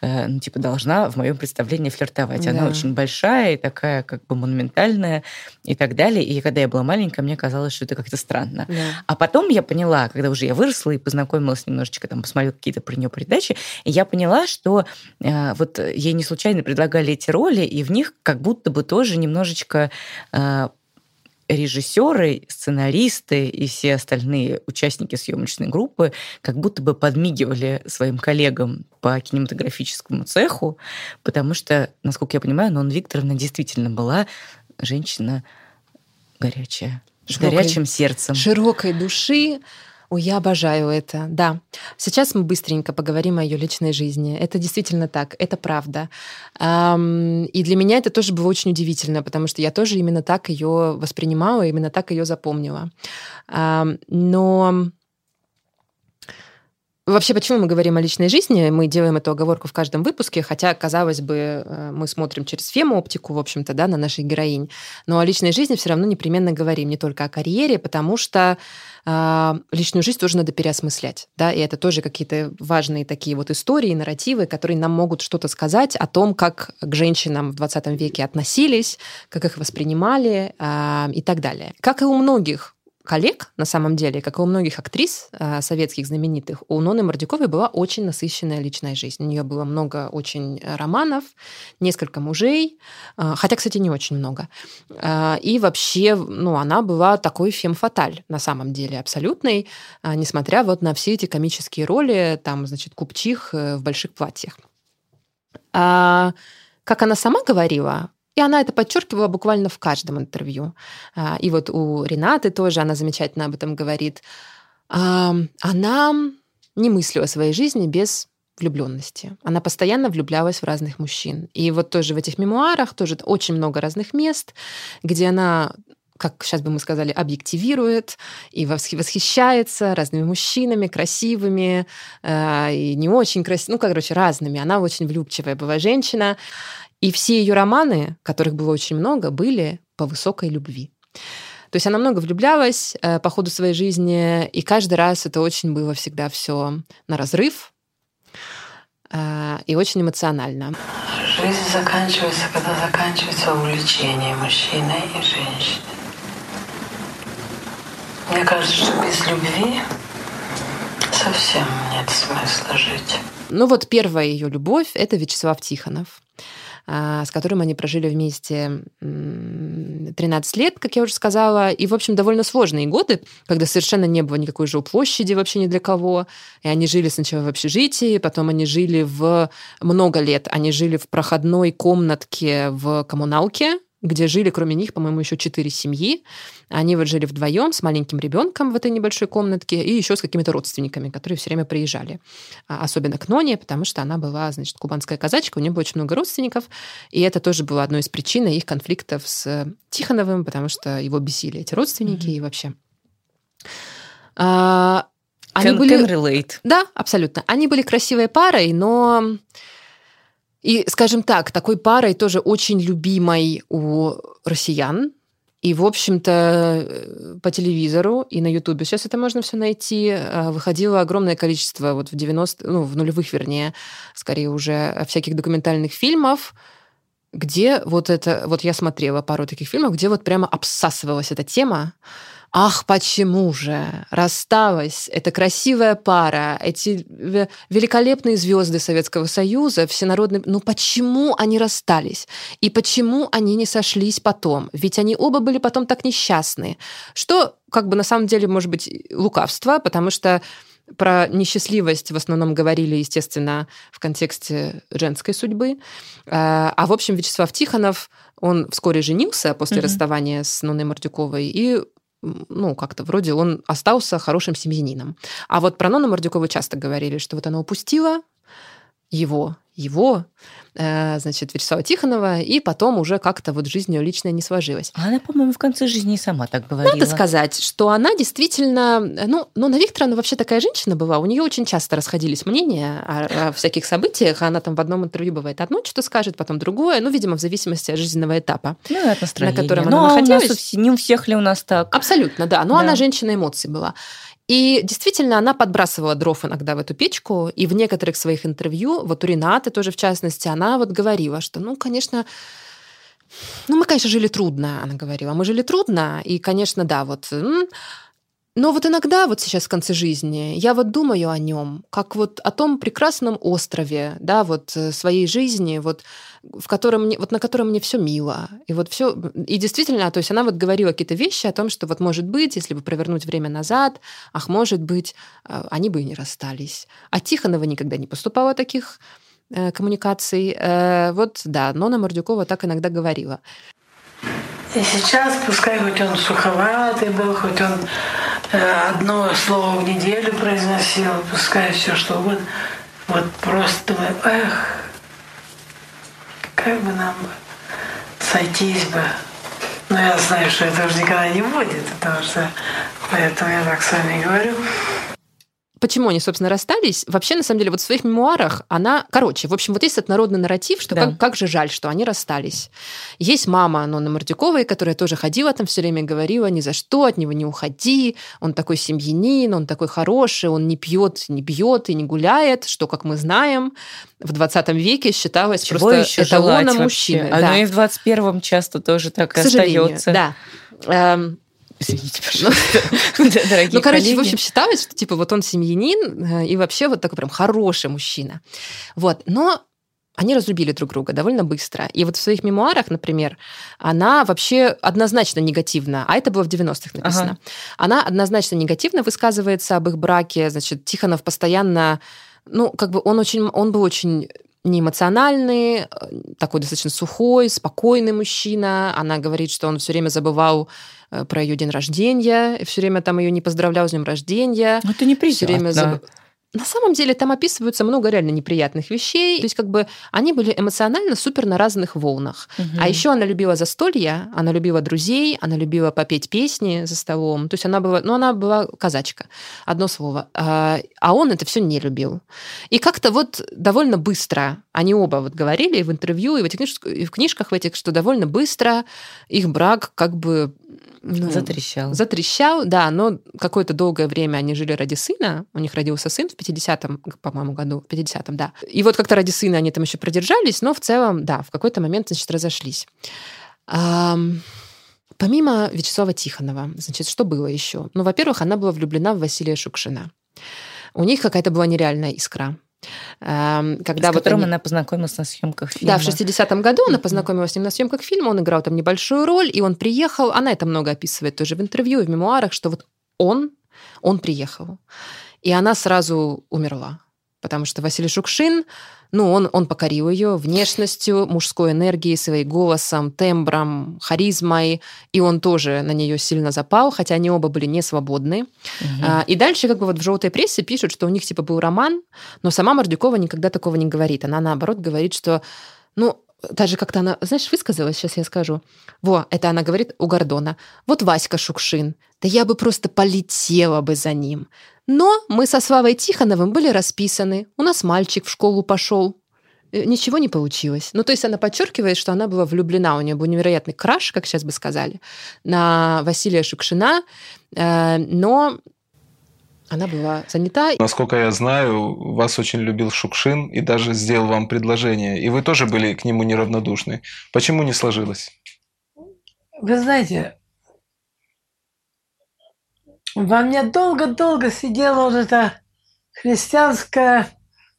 Speaker 2: э, ну, типа, должна в моем представлении флиртовать. Она
Speaker 1: Да.
Speaker 2: очень большая и такая как бы монументальная и так далее. И когда я была маленькая, мне казалось, что это как-то странно.
Speaker 1: Да.
Speaker 2: А потом я поняла, когда уже я выросла и познакомилась немножечко, там, посмотрела какие-то про нее передачи, я поняла, что э, вот ей не случайно предлагали эти роли, и в них как будто бы тоже немножечко э, режиссеры, сценаристы и все остальные участники съемочной группы как будто бы подмигивали своим коллегам по кинематографическому цеху, потому что, насколько я понимаю, Нон Викторовна действительно была женщина горячая, с
Speaker 1: Широкой-
Speaker 2: горячим сердцем.
Speaker 1: Широкой души. Ой, я обожаю это, да. Сейчас мы быстренько поговорим о ее личной жизни. Это действительно так, это правда. И для меня это тоже было очень удивительно, потому что я тоже именно так ее воспринимала, именно так ее запомнила. Но Вообще, почему мы говорим о личной жизни? Мы делаем эту оговорку в каждом выпуске, хотя, казалось бы, э, мы смотрим через фем-оптику, в общем-то, да, на нашей героинь. Но о личной жизни все равно непременно говорим, не только о карьере, потому что э, личную жизнь тоже надо переосмыслять, да, и это тоже какие-то важные такие вот истории, нарративы, которые нам могут что-то сказать о том, как к женщинам в 20 веке относились, как их воспринимали э, и так далее. Как и у многих коллег, на самом деле, как и у многих актрис э, советских знаменитых, у Ноны Мордюковой была очень насыщенная личная жизнь. У нее было много очень романов, несколько мужей, э, хотя, кстати, не очень много. Э, и вообще, ну, она была такой фем-фаталь на самом деле, абсолютной, э, несмотря вот на все эти комические роли, там, значит, купчих э, в больших платьях. А, как она сама говорила, и она это подчеркивала буквально в каждом интервью. А, и вот у Ренаты тоже она замечательно об этом говорит. А, она не мыслила своей жизни без влюбленности. Она постоянно влюблялась в разных мужчин. И вот тоже в этих мемуарах тоже очень много разных мест, где она как сейчас бы мы сказали, объективирует и восхищается разными мужчинами, красивыми э, и не очень красивыми, ну, короче, разными. Она очень влюбчивая была женщина. И все ее романы, которых было очень много, были по высокой любви. То есть она много влюблялась э, по ходу своей жизни, и каждый раз это очень было всегда все на разрыв э, и очень эмоционально.
Speaker 4: Жизнь заканчивается, когда заканчивается увлечение мужчиной и женщиной. Мне кажется, что без любви совсем нет смысла жить.
Speaker 1: Ну вот первая ее любовь – это Вячеслав Тихонов с которым они прожили вместе 13 лет, как я уже сказала, и, в общем, довольно сложные годы, когда совершенно не было никакой жилплощади вообще ни для кого, и они жили сначала в общежитии, потом они жили в много лет, они жили в проходной комнатке в коммуналке, где жили, кроме них, по-моему, еще четыре семьи. Они вот жили вдвоем с маленьким ребенком в этой небольшой комнатке и еще с какими-то родственниками, которые все время приезжали. А, особенно к Ноне, потому что она была, значит, кубанская казачка, у нее было очень много родственников, и это тоже было одной из причин их конфликтов с Тихоновым, потому что его бесили эти родственники mm-hmm. и вообще.
Speaker 2: А, они can, были... Can relate.
Speaker 1: Да, абсолютно. Они были красивой парой, но и, скажем так, такой парой тоже очень любимой у россиян. И, в общем-то, э, по телевизору и на Ютубе сейчас это можно все найти. Э, выходило огромное количество, вот в 90 ну, в нулевых, вернее, скорее уже всяких документальных фильмов, где вот это, вот я смотрела пару таких фильмов, где вот прямо обсасывалась эта тема. Ах, почему же? Рассталась эта красивая пара, эти великолепные звезды Советского Союза, всенародные... Ну почему они расстались? И почему они не сошлись потом? Ведь они оба были потом так несчастны. Что, как бы на самом деле, может быть, лукавство, потому что про несчастливость в основном говорили, естественно, в контексте женской судьбы. А, а в общем, Вячеслав Тихонов, он вскоре женился после mm-hmm. расставания с Ноной Мордюковой и ну, как-то вроде он остался хорошим семьянином. А вот про Нону Мордюкову часто говорили, что вот она упустила его, его, э, значит, Вячеслава Тихонова, и потом уже как-то вот жизнь ее личная не сложилась.
Speaker 2: А она, по-моему, в конце жизни и сама так говорила.
Speaker 1: Надо сказать, что она действительно... Ну, ну на Виктора она вообще такая женщина была. У нее очень часто расходились мнения о, о всяких событиях. Она там в одном интервью бывает одно что скажет, потом другое. Ну, видимо, в зависимости от жизненного этапа,
Speaker 2: ну, от
Speaker 1: на котором она
Speaker 2: ну,
Speaker 1: находилась.
Speaker 2: А у нас, не у всех ли у нас так?
Speaker 1: Абсолютно, да. Но да. она женщина эмоций была. И действительно, она подбрасывала дров иногда в эту печку, и в некоторых своих интервью, вот у Ренаты тоже в частности, она вот говорила, что, ну, конечно, ну, мы, конечно, жили трудно, она говорила. Мы жили трудно, и, конечно, да, вот но вот иногда, вот сейчас в конце жизни, я вот думаю о нем, как вот о том прекрасном острове, да, вот э, своей жизни, вот в котором мне, вот на котором мне все мило. И вот все, и действительно, то есть она вот говорила какие-то вещи о том, что вот может быть, если бы провернуть время назад, ах, может быть, а, они бы и не расстались. А Тихонова никогда не поступало таких э, коммуникаций. Э, вот, да, Нона Мордюкова так иногда говорила.
Speaker 4: И сейчас, пускай хоть он суховатый был, хоть он одно слово в неделю произносил, пускай все что угодно. Вот просто думаю, эх, как бы нам сойтись бы. Но я знаю, что это уже никогда не будет, потому что поэтому я так с вами говорю
Speaker 1: почему они, собственно, расстались, вообще, на самом деле, вот в своих мемуарах она... Короче, в общем, вот есть этот народный нарратив, что да. как, как же жаль, что они расстались. Есть мама Нонны Мордюковой, которая тоже ходила там все время, говорила, ни за что, от него не уходи, он такой семьянин, он такой хороший, он не пьет, не бьет и не гуляет, что, как мы знаем, в 20 веке считалось Чего просто еще эталоном мужчины.
Speaker 2: А да. Ну и в 21-м часто тоже так К остается.
Speaker 1: Да.
Speaker 2: Извините, пожалуйста. Дорогие
Speaker 1: Ну, короче,
Speaker 2: коллеги.
Speaker 1: в общем, считалось, что типа вот он семьянин э, и вообще вот такой прям хороший мужчина. Вот, но они разлюбили друг друга довольно быстро. И вот в своих мемуарах, например, она вообще однозначно негативно, а это было в 90-х написано,
Speaker 2: Ага.
Speaker 1: она однозначно негативно высказывается об их браке. Значит, Тихонов постоянно, ну, как бы он очень, он был очень неэмоциональный, э, такой достаточно сухой, спокойный мужчина. Она говорит, что он все время забывал про ее день рождения, и все время там ее не поздравлял с днем рождения.
Speaker 2: Ну, это не
Speaker 1: Все время
Speaker 2: приятно.
Speaker 1: заб- На самом деле там описываются много реально неприятных вещей. То есть как бы они были эмоционально супер на разных волнах.
Speaker 2: Мгм.
Speaker 1: А еще она любила застолья, она любила друзей, она любила попеть песни за столом. То есть она была, ну, она была казачка, одно слово. А а он это все не любил. И как-то вот довольно быстро, они оба вот говорили и в интервью, и в, этих книж- и в книжках в этих, что довольно быстро их брак как бы ну,
Speaker 2: Затрещал.
Speaker 1: Затрещал, да, но какое-то долгое время они жили ради сына. У них родился сын в 50-м, по-моему, году. В 50-м, да. И вот как-то ради сына они там еще продержались, но в целом, да, в какой-то момент, значит, разошлись. Помимо Вячеслава Тихонова, значит, что было еще? Ну, во-первых, она была влюблена в Василия Шукшина. У них какая-то была нереальная искра. Ам, Когда
Speaker 2: с
Speaker 1: вот
Speaker 2: которым
Speaker 1: они-
Speaker 2: она познакомилась на съемках фильма.
Speaker 1: да, в 60-м году она познакомилась с ним на съемках фильма, он играл там небольшую роль, и он приехал, она это много описывает тоже в интервью и в мемуарах, что вот он, он приехал. И она сразу умерла, потому что Василий Шукшин, ну, он, он покорил ее внешностью, мужской энергией, своим голосом, тембром, харизмой, и он тоже на нее сильно запал, хотя они оба были не свободны.
Speaker 2: Мгм.
Speaker 1: А, И дальше как бы вот в желтой прессе пишут, что у них типа был роман, но сама Мордюкова никогда такого не говорит. Она наоборот говорит, что, ну, даже как-то она, знаешь, высказалась, сейчас я скажу. Во, это она говорит у Гордона. Вот Васька Шукшин, да я бы просто полетела бы за ним. Но мы со Славой Тихоновым были расписаны. У нас мальчик в школу пошел. Э, Ничего не получилось. Ну, то есть она подчеркивает, что она была влюблена, у нее был невероятный краш, как сейчас бы сказали, на Василия Шукшина, э, но она была занята.
Speaker 5: Насколько я знаю, вас очень любил Шукшин и даже сделал вам предложение. И вы тоже были к нему неравнодушны. Почему не сложилось?
Speaker 4: Вы знаете, во мне долго-долго сидело вот это христианское,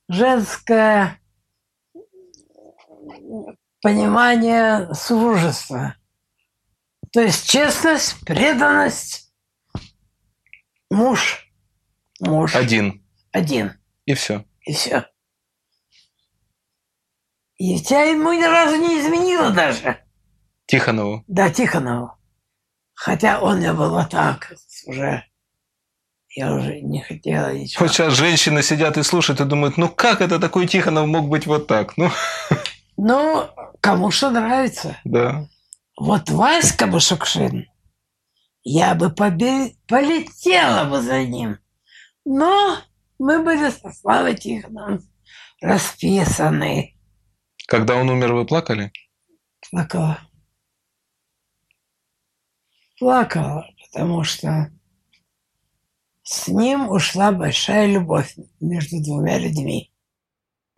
Speaker 4: женское понимание супружества. То есть честность, преданность, муж, муж
Speaker 5: Один.
Speaker 4: один,
Speaker 5: И все.
Speaker 4: и все. И я ему ни разу не изменила даже.
Speaker 5: Тихонову.
Speaker 4: Да, Тихонову. Хотя он мне был вот так уже. Я уже не хотела ничего.
Speaker 5: Вот сейчас женщины сидят и слушают и думают, ну как это такой Тихонов мог быть вот так? Ну,
Speaker 4: Ну, кому что нравится.
Speaker 5: да.
Speaker 4: Вот Васька бы Шукшин, я бы побе- полетела бы за ним. Но мы были со Славой Тихоновым расписаны.
Speaker 5: Когда он умер, вы плакали?
Speaker 4: Плакала. Плакала, потому что с ним ушла большая любовь между двумя людьми.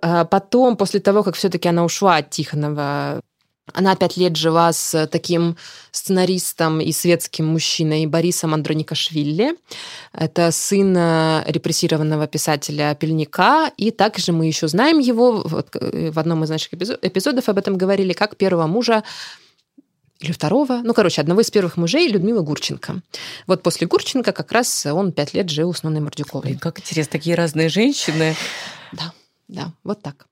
Speaker 1: А Потом, после того, как все-таки она ушла от Тихонова, она пять лет жила с таким сценаристом и светским мужчиной Борисом Андроникашвили. Это сын э, репрессированного писателя Пельника. И также мы еще знаем его, вот, э, в одном из наших эпизо- эпизодов об этом говорили, как первого мужа или второго, ну, короче, одного из первых мужей Людмилы Гурченко. Вот после Гурченко как раз он пять лет жил с Ноной Мордюковой.
Speaker 2: Блин, как интересно, такие разные женщины.
Speaker 1: Да, вот так.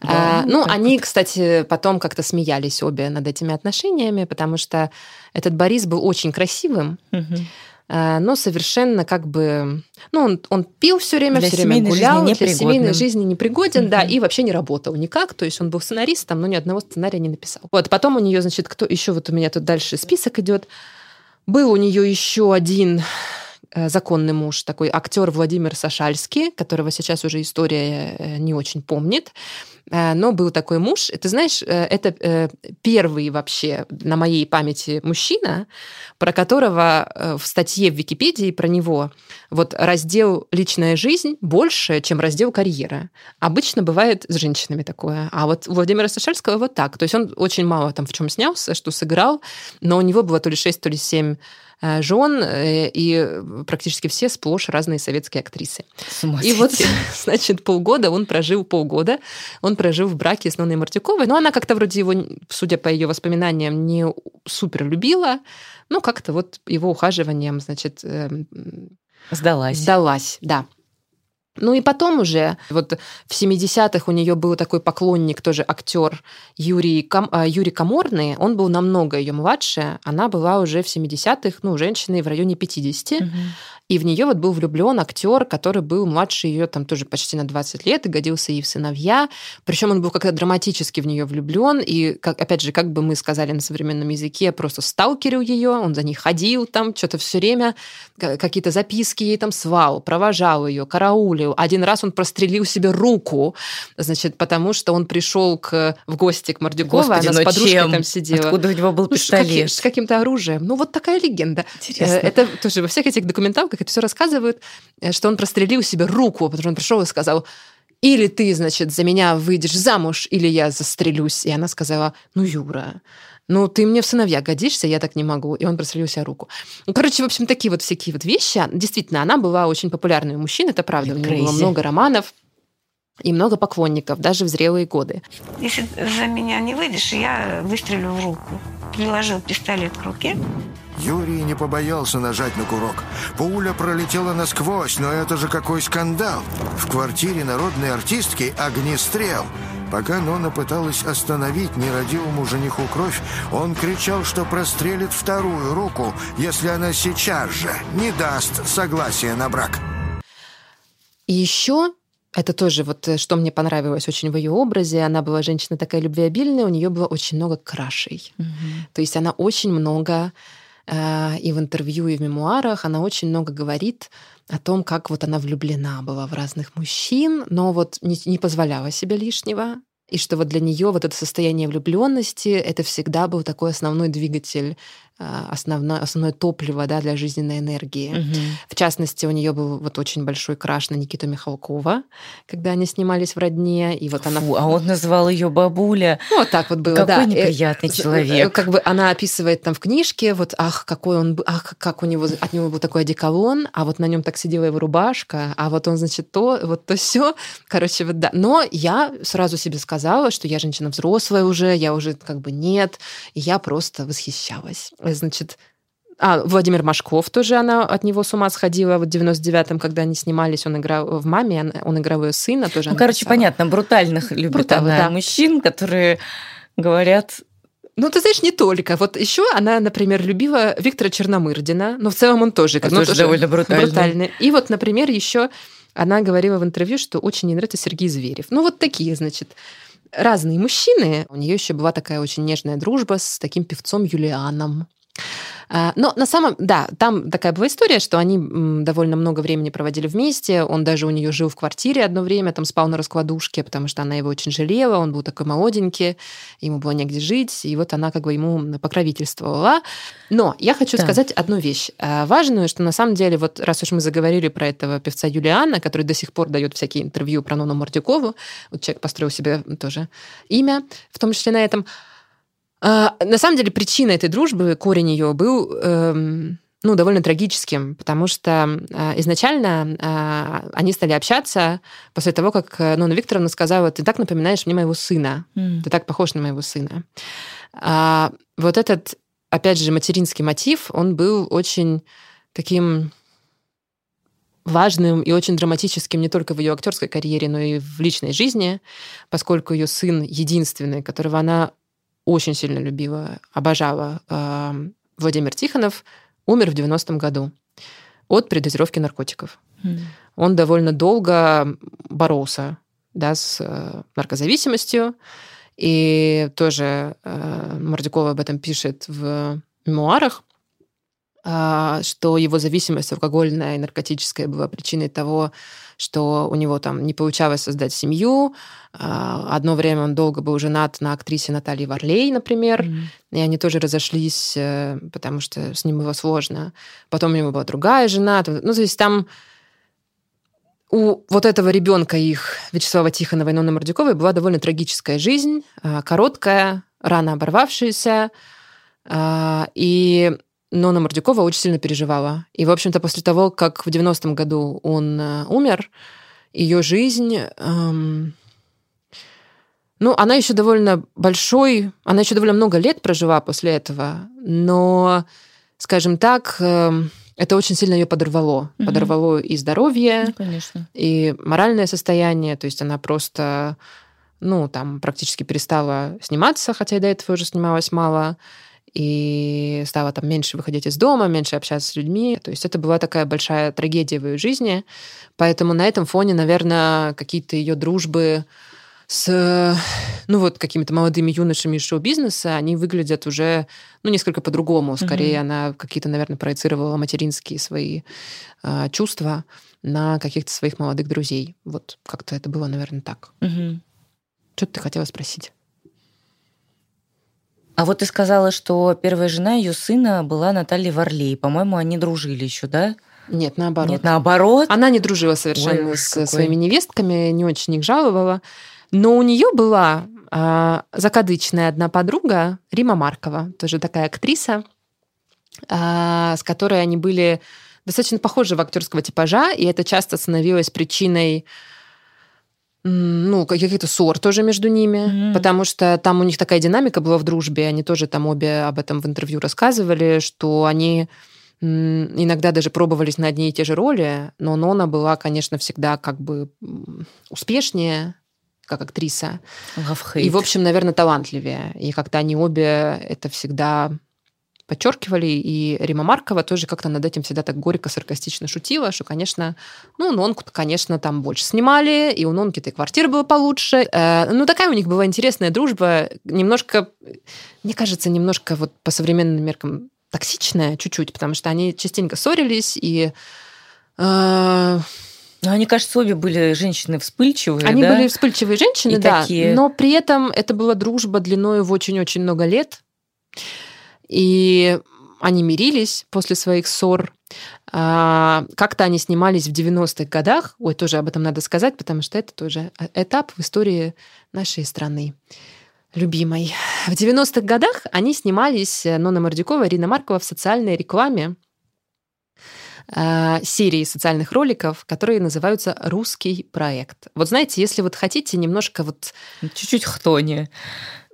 Speaker 2: Да,
Speaker 1: А, ну,
Speaker 2: так
Speaker 1: они, кстати, потом как-то смеялись обе над этими отношениями, потому что этот Борис был очень красивым,
Speaker 2: Мгм.
Speaker 1: А, но совершенно как бы... Ну, он, он пил все время,
Speaker 2: Для
Speaker 1: все время
Speaker 2: жизни
Speaker 1: гулял, для семейной жизни непригоден, да, и вообще не работал никак. То есть он был сценаристом, но ни одного сценария не написал. Вот, потом у нее, значит, кто еще вот у меня тут дальше список идет. Был у нее еще один э, законный муж, такой актер Владимир Сашальский, которого сейчас уже история э, не очень помнит. Э, Но был такой муж. Ты знаешь, э, это э, первый вообще на моей памяти мужчина, про которого э, в статье в Википедии про него вот раздел «Личная жизнь» больше, чем раздел «Карьера». Обычно бывает с женщинами такое. А вот у Владимира Сашальского вот так. То есть он очень мало там в чем снялся, что сыграл, но у него было то ли 6, то ли 7 э, жен, э, и практически все сплошь разные советские актрисы. И вот, значит, полгода он прожил, полгода он прожил в браке с Ноной Мартюковой. Но она как-то вроде его, судя по ее воспоминаниям, не супер любила. Ну, как-то вот его ухаживанием, значит, эм,
Speaker 2: Сдалась.
Speaker 1: Сдалась, да. Ну и потом уже, вот в 70-х у нее был такой поклонник, тоже актер Юрий, Кам, а, Юрий Каморный, он был намного ее младше, она была уже в 70-х, ну, женщиной в районе 50,
Speaker 2: Мгм.
Speaker 1: и в нее вот был влюблен актер, который был младше ее там тоже почти на 20 лет и годился ей в сыновья. Причем он был как-то драматически в нее влюблен. И, как, опять же, как бы мы сказали на современном языке, просто сталкерил ее, он за ней ходил там, что-то все время, ка- какие-то записки ей там свал, провожал ее, караулил. Один раз он прострелил себе руку, значит, потому что он пришел к, в гости к Мордюковой,
Speaker 2: Господи,
Speaker 1: она с подружкой
Speaker 2: чем?
Speaker 1: там сидела.
Speaker 2: Откуда у него был
Speaker 1: Ну, с, каки-
Speaker 2: пистолет?
Speaker 1: с каким-то оружием. Ну, вот такая легенда.
Speaker 2: Интересно.
Speaker 1: Э, Это тоже во всех этих документалках это все рассказывают, э, что он прострелил себе руку, потому что он пришел и сказал, или ты, значит, за меня выйдешь замуж, или я застрелюсь. И она сказала, ну, Юра, ну, ты мне в сыновья годишься, я так не могу. И он прострелил себе руку. Ну, короче, в общем, такие вот всякие вот вещи. Действительно, она была очень популярной у мужчин, это правда. У нее было
Speaker 2: Crazy.
Speaker 1: много романов и много поклонников, даже в зрелые годы.
Speaker 10: Если за меня не выйдешь, я выстрелю в руку. Приложил пистолет к руке.
Speaker 11: Юрий не побоялся нажать на курок. Пуля пролетела насквозь, но это же какой скандал. В квартире народной артистки огнестрел. Пока Нона пыталась остановить нерадивому жениху кровь, он кричал, что прострелит вторую руку, если она сейчас же не даст согласия на брак.
Speaker 1: И еще это тоже вот э, что мне понравилось очень в ее образе. Она была женщина такая любвеобильная, у нее было очень много крашей.
Speaker 2: Мгм.
Speaker 1: То есть она очень много э, и в интервью, и в мемуарах, она очень много говорит о том, как вот она влюблена была в разных мужчин, но вот не, не позволяла себе лишнего. И что вот для нее вот это состояние влюбленности это всегда был такой основной двигатель, основное, основное топливо да, для жизненной энергии.
Speaker 2: Мгм.
Speaker 1: В частности, у нее был вот очень большой краш на Никиту Михалкова, когда они снимались в родне, и вот она...
Speaker 2: Фу, а он называл ее бабуля.
Speaker 1: Ну, вот так вот было,
Speaker 2: Какой
Speaker 1: да.
Speaker 2: Неприятный
Speaker 1: э,
Speaker 2: человек.
Speaker 1: Как бы она описывает там в книжке, вот, ах, какой он, ах, как у него, от него был такой одеколон, а вот на нем так сидела его рубашка, а вот он, значит, то, вот то все. Короче, вот да. Но я сразу себе сказала, что я женщина взрослая уже, я уже как бы нет, и я просто восхищалась. Э, Значит, а, Владимир Машков тоже, она от него с ума сходила вот в 99-м, когда они снимались, он играл в «Маме», он играл ее сына тоже.
Speaker 2: Ну, короче,
Speaker 1: писала.
Speaker 2: понятно, брутальных любит
Speaker 1: Бруталы,
Speaker 2: она
Speaker 1: да.
Speaker 2: мужчин, которые говорят...
Speaker 1: Ну, ты знаешь, не только. Вот еще она, например, любила Виктора Черномырдина, но в целом он тоже,
Speaker 2: Это
Speaker 1: ну,
Speaker 2: тоже довольно брутальный.
Speaker 1: И вот, например, еще она говорила в интервью, что очень ей нравится Сергей Зверев. Ну, вот такие, значит, разные мужчины. У нее еще была такая очень нежная дружба с таким певцом Юлианом. А, Но на самом, да, там такая была история, что они довольно много времени проводили вместе. Он даже у нее жил в квартире одно время, там спал на раскладушке, потому что она его очень жалела. Он был такой молоденький, ему было негде жить, и вот она как бы ему покровительствовала. Но я хочу
Speaker 2: Да.
Speaker 1: сказать одну вещь а, важную, что на самом деле, вот раз уж мы заговорили про этого певца Юлиана, который до сих пор дает всякие интервью про Нону Мордюкову, вот человек построил себе тоже имя, в том числе на этом, а, на самом деле причина этой дружбы, корень ее был эм, ну, довольно трагическим, потому что а, изначально а, они стали общаться после того, как э, Нона Викторовна сказала, ты так напоминаешь мне моего сына,
Speaker 2: м,
Speaker 1: ты так похож на моего сына. А, вот этот, опять же, материнский мотив, он был очень таким важным и очень драматическим не только в ее актерской карьере, но и в личной жизни, поскольку ее сын единственный, которого она очень сильно любила, обожала, Владимир Тихонов, умер в 90-м году от передозировки наркотиков.
Speaker 2: м.
Speaker 1: Он довольно долго боролся да, с э, наркозависимостью, и тоже э, Мордюкова об этом пишет в мемуарах, что его зависимость алкогольная и наркотическая была причиной того, что у него там не получалось создать семью. А, Одно время он долго был женат на актрисе Наталье Варлей, например,
Speaker 2: М.
Speaker 1: и они тоже разошлись, э, потому что с ним было сложно. Потом у него была другая жена. Ну, то есть там у вот этого ребенка их, Вячеслава Тихонова и Нонны Мордюковой, была довольно трагическая жизнь, а, короткая, рано оборвавшаяся. А, И Нона Мордюкова очень сильно переживала. И, в общем-то, после того, как в 90-м году он э, умер, ее жизнь... Эм, ну, она еще довольно большой, она еще довольно много лет прожила после этого, но, скажем так, эм, это очень сильно ее подорвало. Угу. Подорвало и здоровье,
Speaker 2: ну, конечно.
Speaker 1: и моральное состояние. То есть она просто, ну, там практически перестала сниматься, хотя и до этого уже снималась мало и стала там меньше выходить из дома, меньше общаться с людьми. То есть это была такая большая трагедия в ее жизни. Поэтому на этом фоне, наверное, какие-то ее дружбы с ну вот какими-то молодыми юношами из шоу-бизнеса, они выглядят уже ну несколько по-другому. Скорее mm-hmm. она какие-то, наверное, проецировала материнские свои э, чувства на каких-то своих молодых друзей. Вот как-то это было, наверное, так.
Speaker 2: Mm-hmm.
Speaker 1: Что ты хотела спросить?
Speaker 2: А вот ты сказала, что первая жена ее сына была Наталья Варлей. По-моему, они дружили еще, да?
Speaker 1: Нет, наоборот.
Speaker 2: Нет, наоборот.
Speaker 1: Она не дружила совершенно Ой, с какой. своими невестками, не очень их жаловала. Но у нее была э, закадычная одна подруга, Рима Маркова, тоже такая актриса, э, с которой они были достаточно похожи в актерского типажа, и это часто становилось причиной ну, каких-то ссор тоже между ними, mm-hmm. потому что там у них такая динамика была в дружбе, они тоже там обе об этом в интервью рассказывали, что они иногда даже пробовались на одни и те же роли, но Нона была, конечно, всегда как бы успешнее, как актриса. И, в общем, наверное, талантливее. И как-то они обе это всегда подчеркивали, и Рима Маркова тоже как-то над этим всегда так горько, саркастично шутила, что, конечно, ну, Нонку, конечно, там больше снимали, и у Нонки-то и квартира была получше. Э, ну, такая у них была интересная дружба, немножко, мне кажется, немножко вот по современным меркам токсичная чуть-чуть, потому что они частенько ссорились, и э,
Speaker 2: но они, кажется, обе были женщины вспыльчивые.
Speaker 1: Они
Speaker 2: да?
Speaker 1: были вспыльчивые женщины,
Speaker 2: и
Speaker 1: да.
Speaker 2: Такие...
Speaker 1: Но при этом это была дружба длиной в очень-очень много лет. И они мирились после своих ссор. А, как-то они снимались в 90-х годах. Ой, тоже об этом надо сказать, потому что это тоже этап в истории нашей страны любимой. В 90-х годах они снимались, Нона Мордюкова, Ирина Маркова, в социальной рекламе э, серии социальных роликов, которые называются «Русский проект». Вот знаете, если вот хотите немножко вот...
Speaker 2: Чуть-чуть хтони.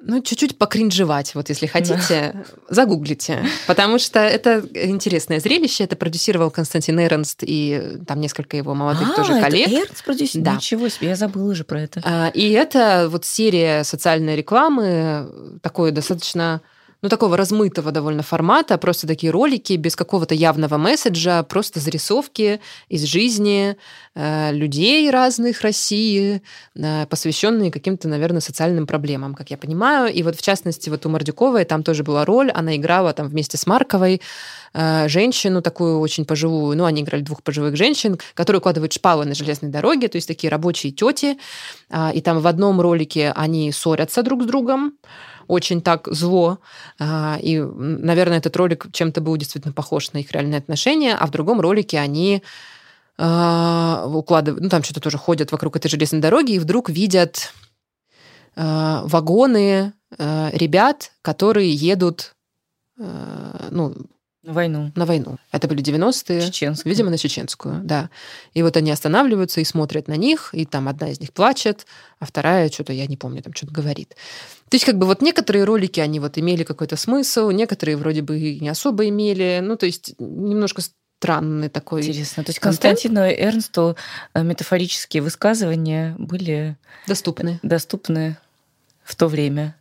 Speaker 1: Ну, чуть-чуть покринжевать, вот если хотите, да. загуглите. Потому что это интересное зрелище. Это продюсировал Константин Эрнст и там несколько его молодых а, тоже коллег.
Speaker 2: Это Эрнст продюсировал? Да. Ничего себе, я забыла уже про это.
Speaker 1: А, и это вот серия социальной рекламы, такой достаточно ну, такого размытого довольно формата, просто такие ролики без какого-то явного месседжа, просто зарисовки из жизни э, людей разных России, э, посвященные каким-то, наверное, социальным проблемам, как я понимаю. И вот, в частности, вот у Мордюковой там тоже была роль, она играла там вместе с Марковой э, женщину такую очень пожилую, ну, они играли двух пожилых женщин, которые укладывают шпалы на железной дороге, то есть такие рабочие тети, э, и там в одном ролике они ссорятся друг с другом, очень так зло. А, и, наверное, этот ролик чем-то был действительно похож на их реальные отношения, а в другом ролике они а, укладывают, ну там что-то тоже ходят вокруг этой железной дороги и вдруг видят а, вагоны ребят, которые едут ну,
Speaker 2: на войну.
Speaker 1: На войну. Это были 90-е.
Speaker 2: Чеченскую.
Speaker 1: Видимо, на чеченскую, да. И вот они останавливаются и смотрят на них, и там одна из них плачет, а вторая что-то, я не помню, там что-то говорит. То есть как бы вот некоторые ролики, они вот имели какой-то смысл, некоторые вроде бы не особо имели. Ну, то есть немножко странный такой
Speaker 2: Интересно. То есть Константину Эрнсту э, метафорические высказывания были...
Speaker 1: Доступны.
Speaker 2: Доступны в то время.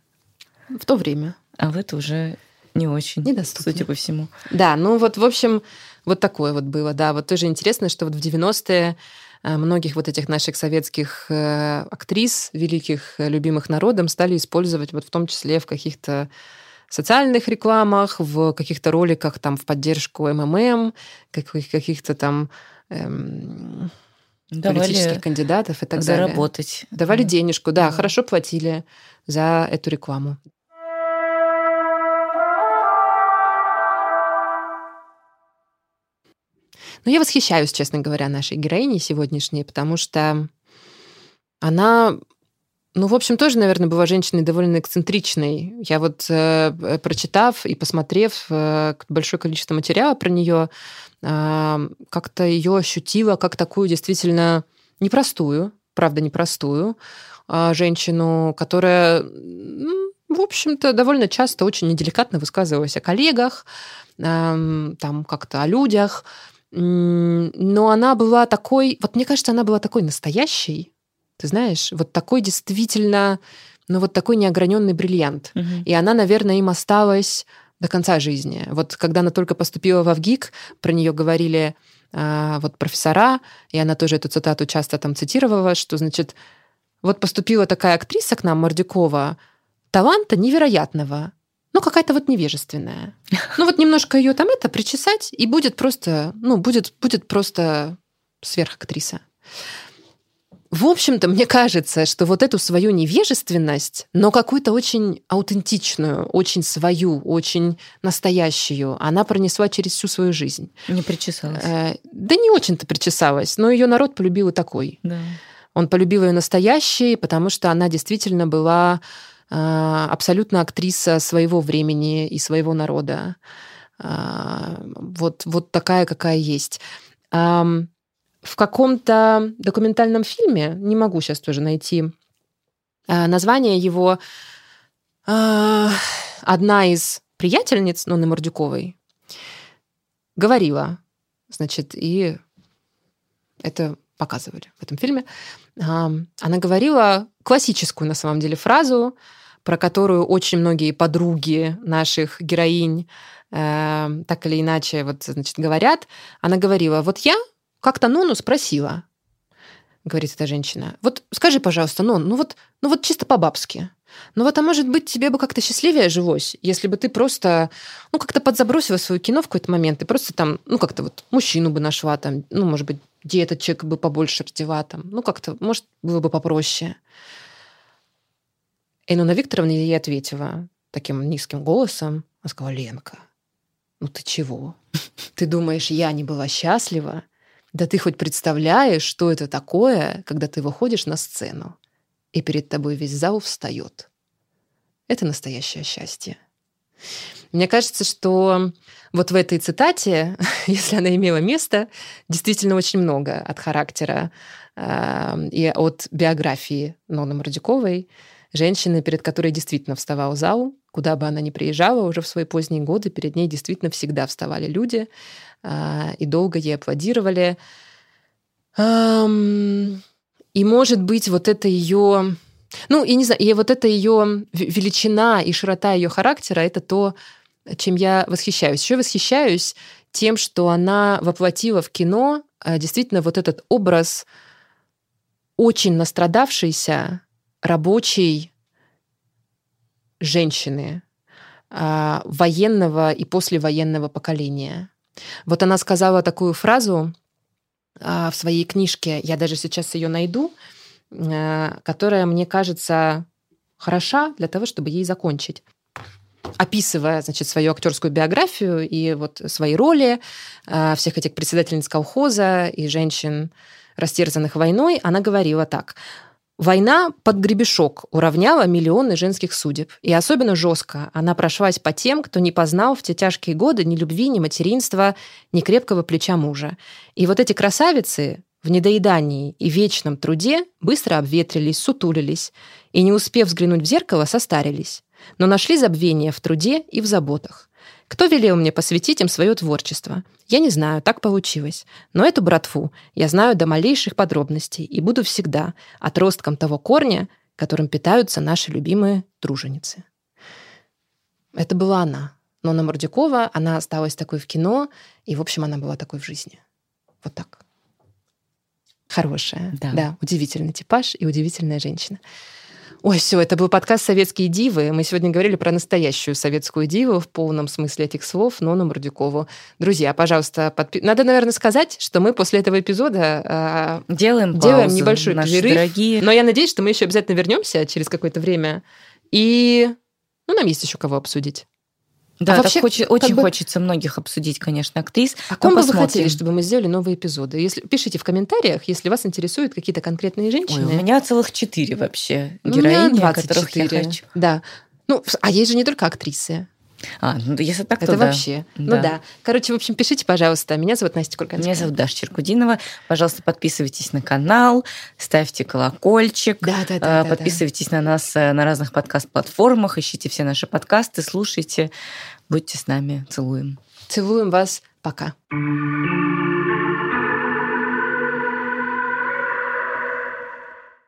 Speaker 1: В то время.
Speaker 2: А в это уже не очень, Недоступно. судя по всему.
Speaker 1: Да, ну вот, в общем, вот такое вот было, да. Вот тоже интересно, что вот в 90-е э, многих вот этих наших советских э, актрис, великих, э, любимых народом, стали использовать вот в том числе в каких-то социальных рекламах, в каких-то роликах там в поддержку МММ, каких-то там эм, Давали политических кандидатов и так
Speaker 2: заработать.
Speaker 1: далее. Давали денежку, да, да, хорошо платили за эту рекламу. Но я восхищаюсь, честно говоря, нашей героиней сегодняшней, потому что она ну, в общем, тоже, наверное, была женщиной довольно эксцентричной. Я вот, э, прочитав и посмотрев э, большое количество материала про нее, э, как-то ее ощутила как такую действительно непростую, правда, непростую э, женщину, которая, ну, в общем-то, довольно часто очень неделикатно высказывалась о коллегах, э, там как-то о людях. Но она была такой, вот мне кажется, она была такой настоящей, ты знаешь, вот такой действительно, ну вот такой неограненный бриллиант. Угу. И она, наверное, им осталась до конца жизни. Вот когда она только поступила в ВГИК, про нее говорили а, вот профессора, и она тоже эту цитату часто там цитировала, что, значит, вот поступила такая актриса к нам, Мордюкова, таланта невероятного, но какая-то вот невежественная. Ну вот немножко ее там это причесать, и будет просто, ну, будет, будет просто сверхактриса. В общем-то, мне кажется, что вот эту свою невежественность, но какую-то очень аутентичную, очень свою, очень настоящую, она пронесла через всю свою жизнь.
Speaker 2: Не причесалась.
Speaker 1: Э, да не очень-то причесалась, но ее народ полюбил и такой.
Speaker 2: Да.
Speaker 1: Он полюбил ее настоящей, потому что она действительно была абсолютно актриса своего времени и своего народа. Э, вот, вот такая, какая есть в каком-то документальном фильме, не могу сейчас тоже найти э, название его, одна из приятельниц Ноны Мордюковой говорила, значит, и это показывали в этом фильме, она говорила классическую на самом деле фразу, про которую очень многие подруги наших героинь э, так или иначе вот, значит, говорят. Она говорила, вот я как-то Нону спросила, говорит эта женщина, вот скажи, пожалуйста, Нон, ну вот, ну вот чисто по-бабски, ну вот, а может быть, тебе бы как-то счастливее жилось, если бы ты просто, ну, как-то подзабросила свое кино в какой-то момент, и просто там, ну, как-то вот мужчину бы нашла там, ну, может быть, деточек бы побольше родила там, ну, как-то, может, было бы попроще. И Нона Викторовна ей ответила таким низким голосом, она сказала, Ленка, ну ты чего? Ты думаешь, я не была счастлива? Да ты хоть представляешь, что это такое, когда ты выходишь на сцену, и перед тобой весь зал встает. Это настоящее счастье. Мне кажется, что вот в этой цитате, если она имела место, действительно очень много от характера э, и от биографии Ноны Мордюковой, женщины, перед которой действительно вставал зал, куда бы она ни приезжала уже в свои поздние годы, перед ней действительно всегда вставали люди, а, и долго ей аплодировали. И, может быть, вот это ее... Ну, и не знаю, и вот это ее величина и широта ее характера, это то, чем я восхищаюсь. Еще восхищаюсь тем, что она воплотила в кино а, действительно вот этот образ очень настрадавшейся рабочей женщины, а, военного и послевоенного поколения. Вот она сказала такую фразу а, в своей книжке, я даже сейчас ее найду, которая мне кажется хороша для того, чтобы ей закончить описывая, значит, свою актерскую биографию и вот свои роли а, всех этих председательниц колхоза и женщин, растерзанных войной, она говорила так. Война под гребешок уравняла миллионы женских судеб. И особенно жестко она прошлась по тем, кто не познал в те тяжкие годы ни любви, ни материнства, ни крепкого плеча мужа. И вот эти красавицы в недоедании и вечном труде быстро обветрились, сутулились, и, не успев взглянуть в зеркало, состарились. Но нашли забвение в труде и в заботах. Кто велел мне посвятить им свое творчество? Я не знаю, так получилось. Но эту братву я знаю до малейших подробностей и буду всегда отростком того корня, которым питаются наши любимые труженицы. Это была она. Нона Мордюкова, она осталась такой в кино, и, в общем, она была такой в жизни. Вот так. Хорошая. Да. да удивительный типаж и удивительная женщина. Ой, все, это был подкаст «Советские дивы». Мы сегодня говорили про настоящую советскую диву в полном смысле этих слов, Нону Мордюкову. Друзья, пожалуйста, подпи... надо, наверное, сказать, что мы после этого эпизода
Speaker 2: э, делаем,
Speaker 1: делаем паузу, небольшой перерыв.
Speaker 2: Дорогие.
Speaker 1: Но я надеюсь, что мы еще обязательно вернемся через какое-то время. И ну, нам есть еще кого обсудить.
Speaker 2: Да,
Speaker 1: А вообще, как
Speaker 2: очень
Speaker 1: бы-
Speaker 2: хочется многих обсудить, конечно, актрис.
Speaker 1: О
Speaker 2: Ну,
Speaker 1: ком бы вы хотели, чтобы мы сделали новые эпизоды? Если, пишите в комментариях, если вас интересуют какие-то конкретные
Speaker 2: Ой,
Speaker 1: женщины.
Speaker 2: у меня целых четыре вообще
Speaker 1: Ну, у меня
Speaker 2: героини, о которых я
Speaker 1: 24.
Speaker 2: хочу.
Speaker 1: Да. Ну, а есть же не только актрисы.
Speaker 2: А, ну если так,
Speaker 1: Это
Speaker 2: то да.
Speaker 1: вообще. Ну да. Короче, в общем, пишите, пожалуйста. Меня зовут Настя Курганская.
Speaker 2: Меня зовут Даша Черкудинова. Пожалуйста, подписывайтесь на канал, ставьте колокольчик,
Speaker 1: Да, да, да,
Speaker 2: э,
Speaker 1: да, да.
Speaker 2: подписывайтесь на нас э, на разных подкаст-платформах, ищите все наши подкасты, слушайте, будьте с нами, целуем.
Speaker 1: Целуем вас. Пока.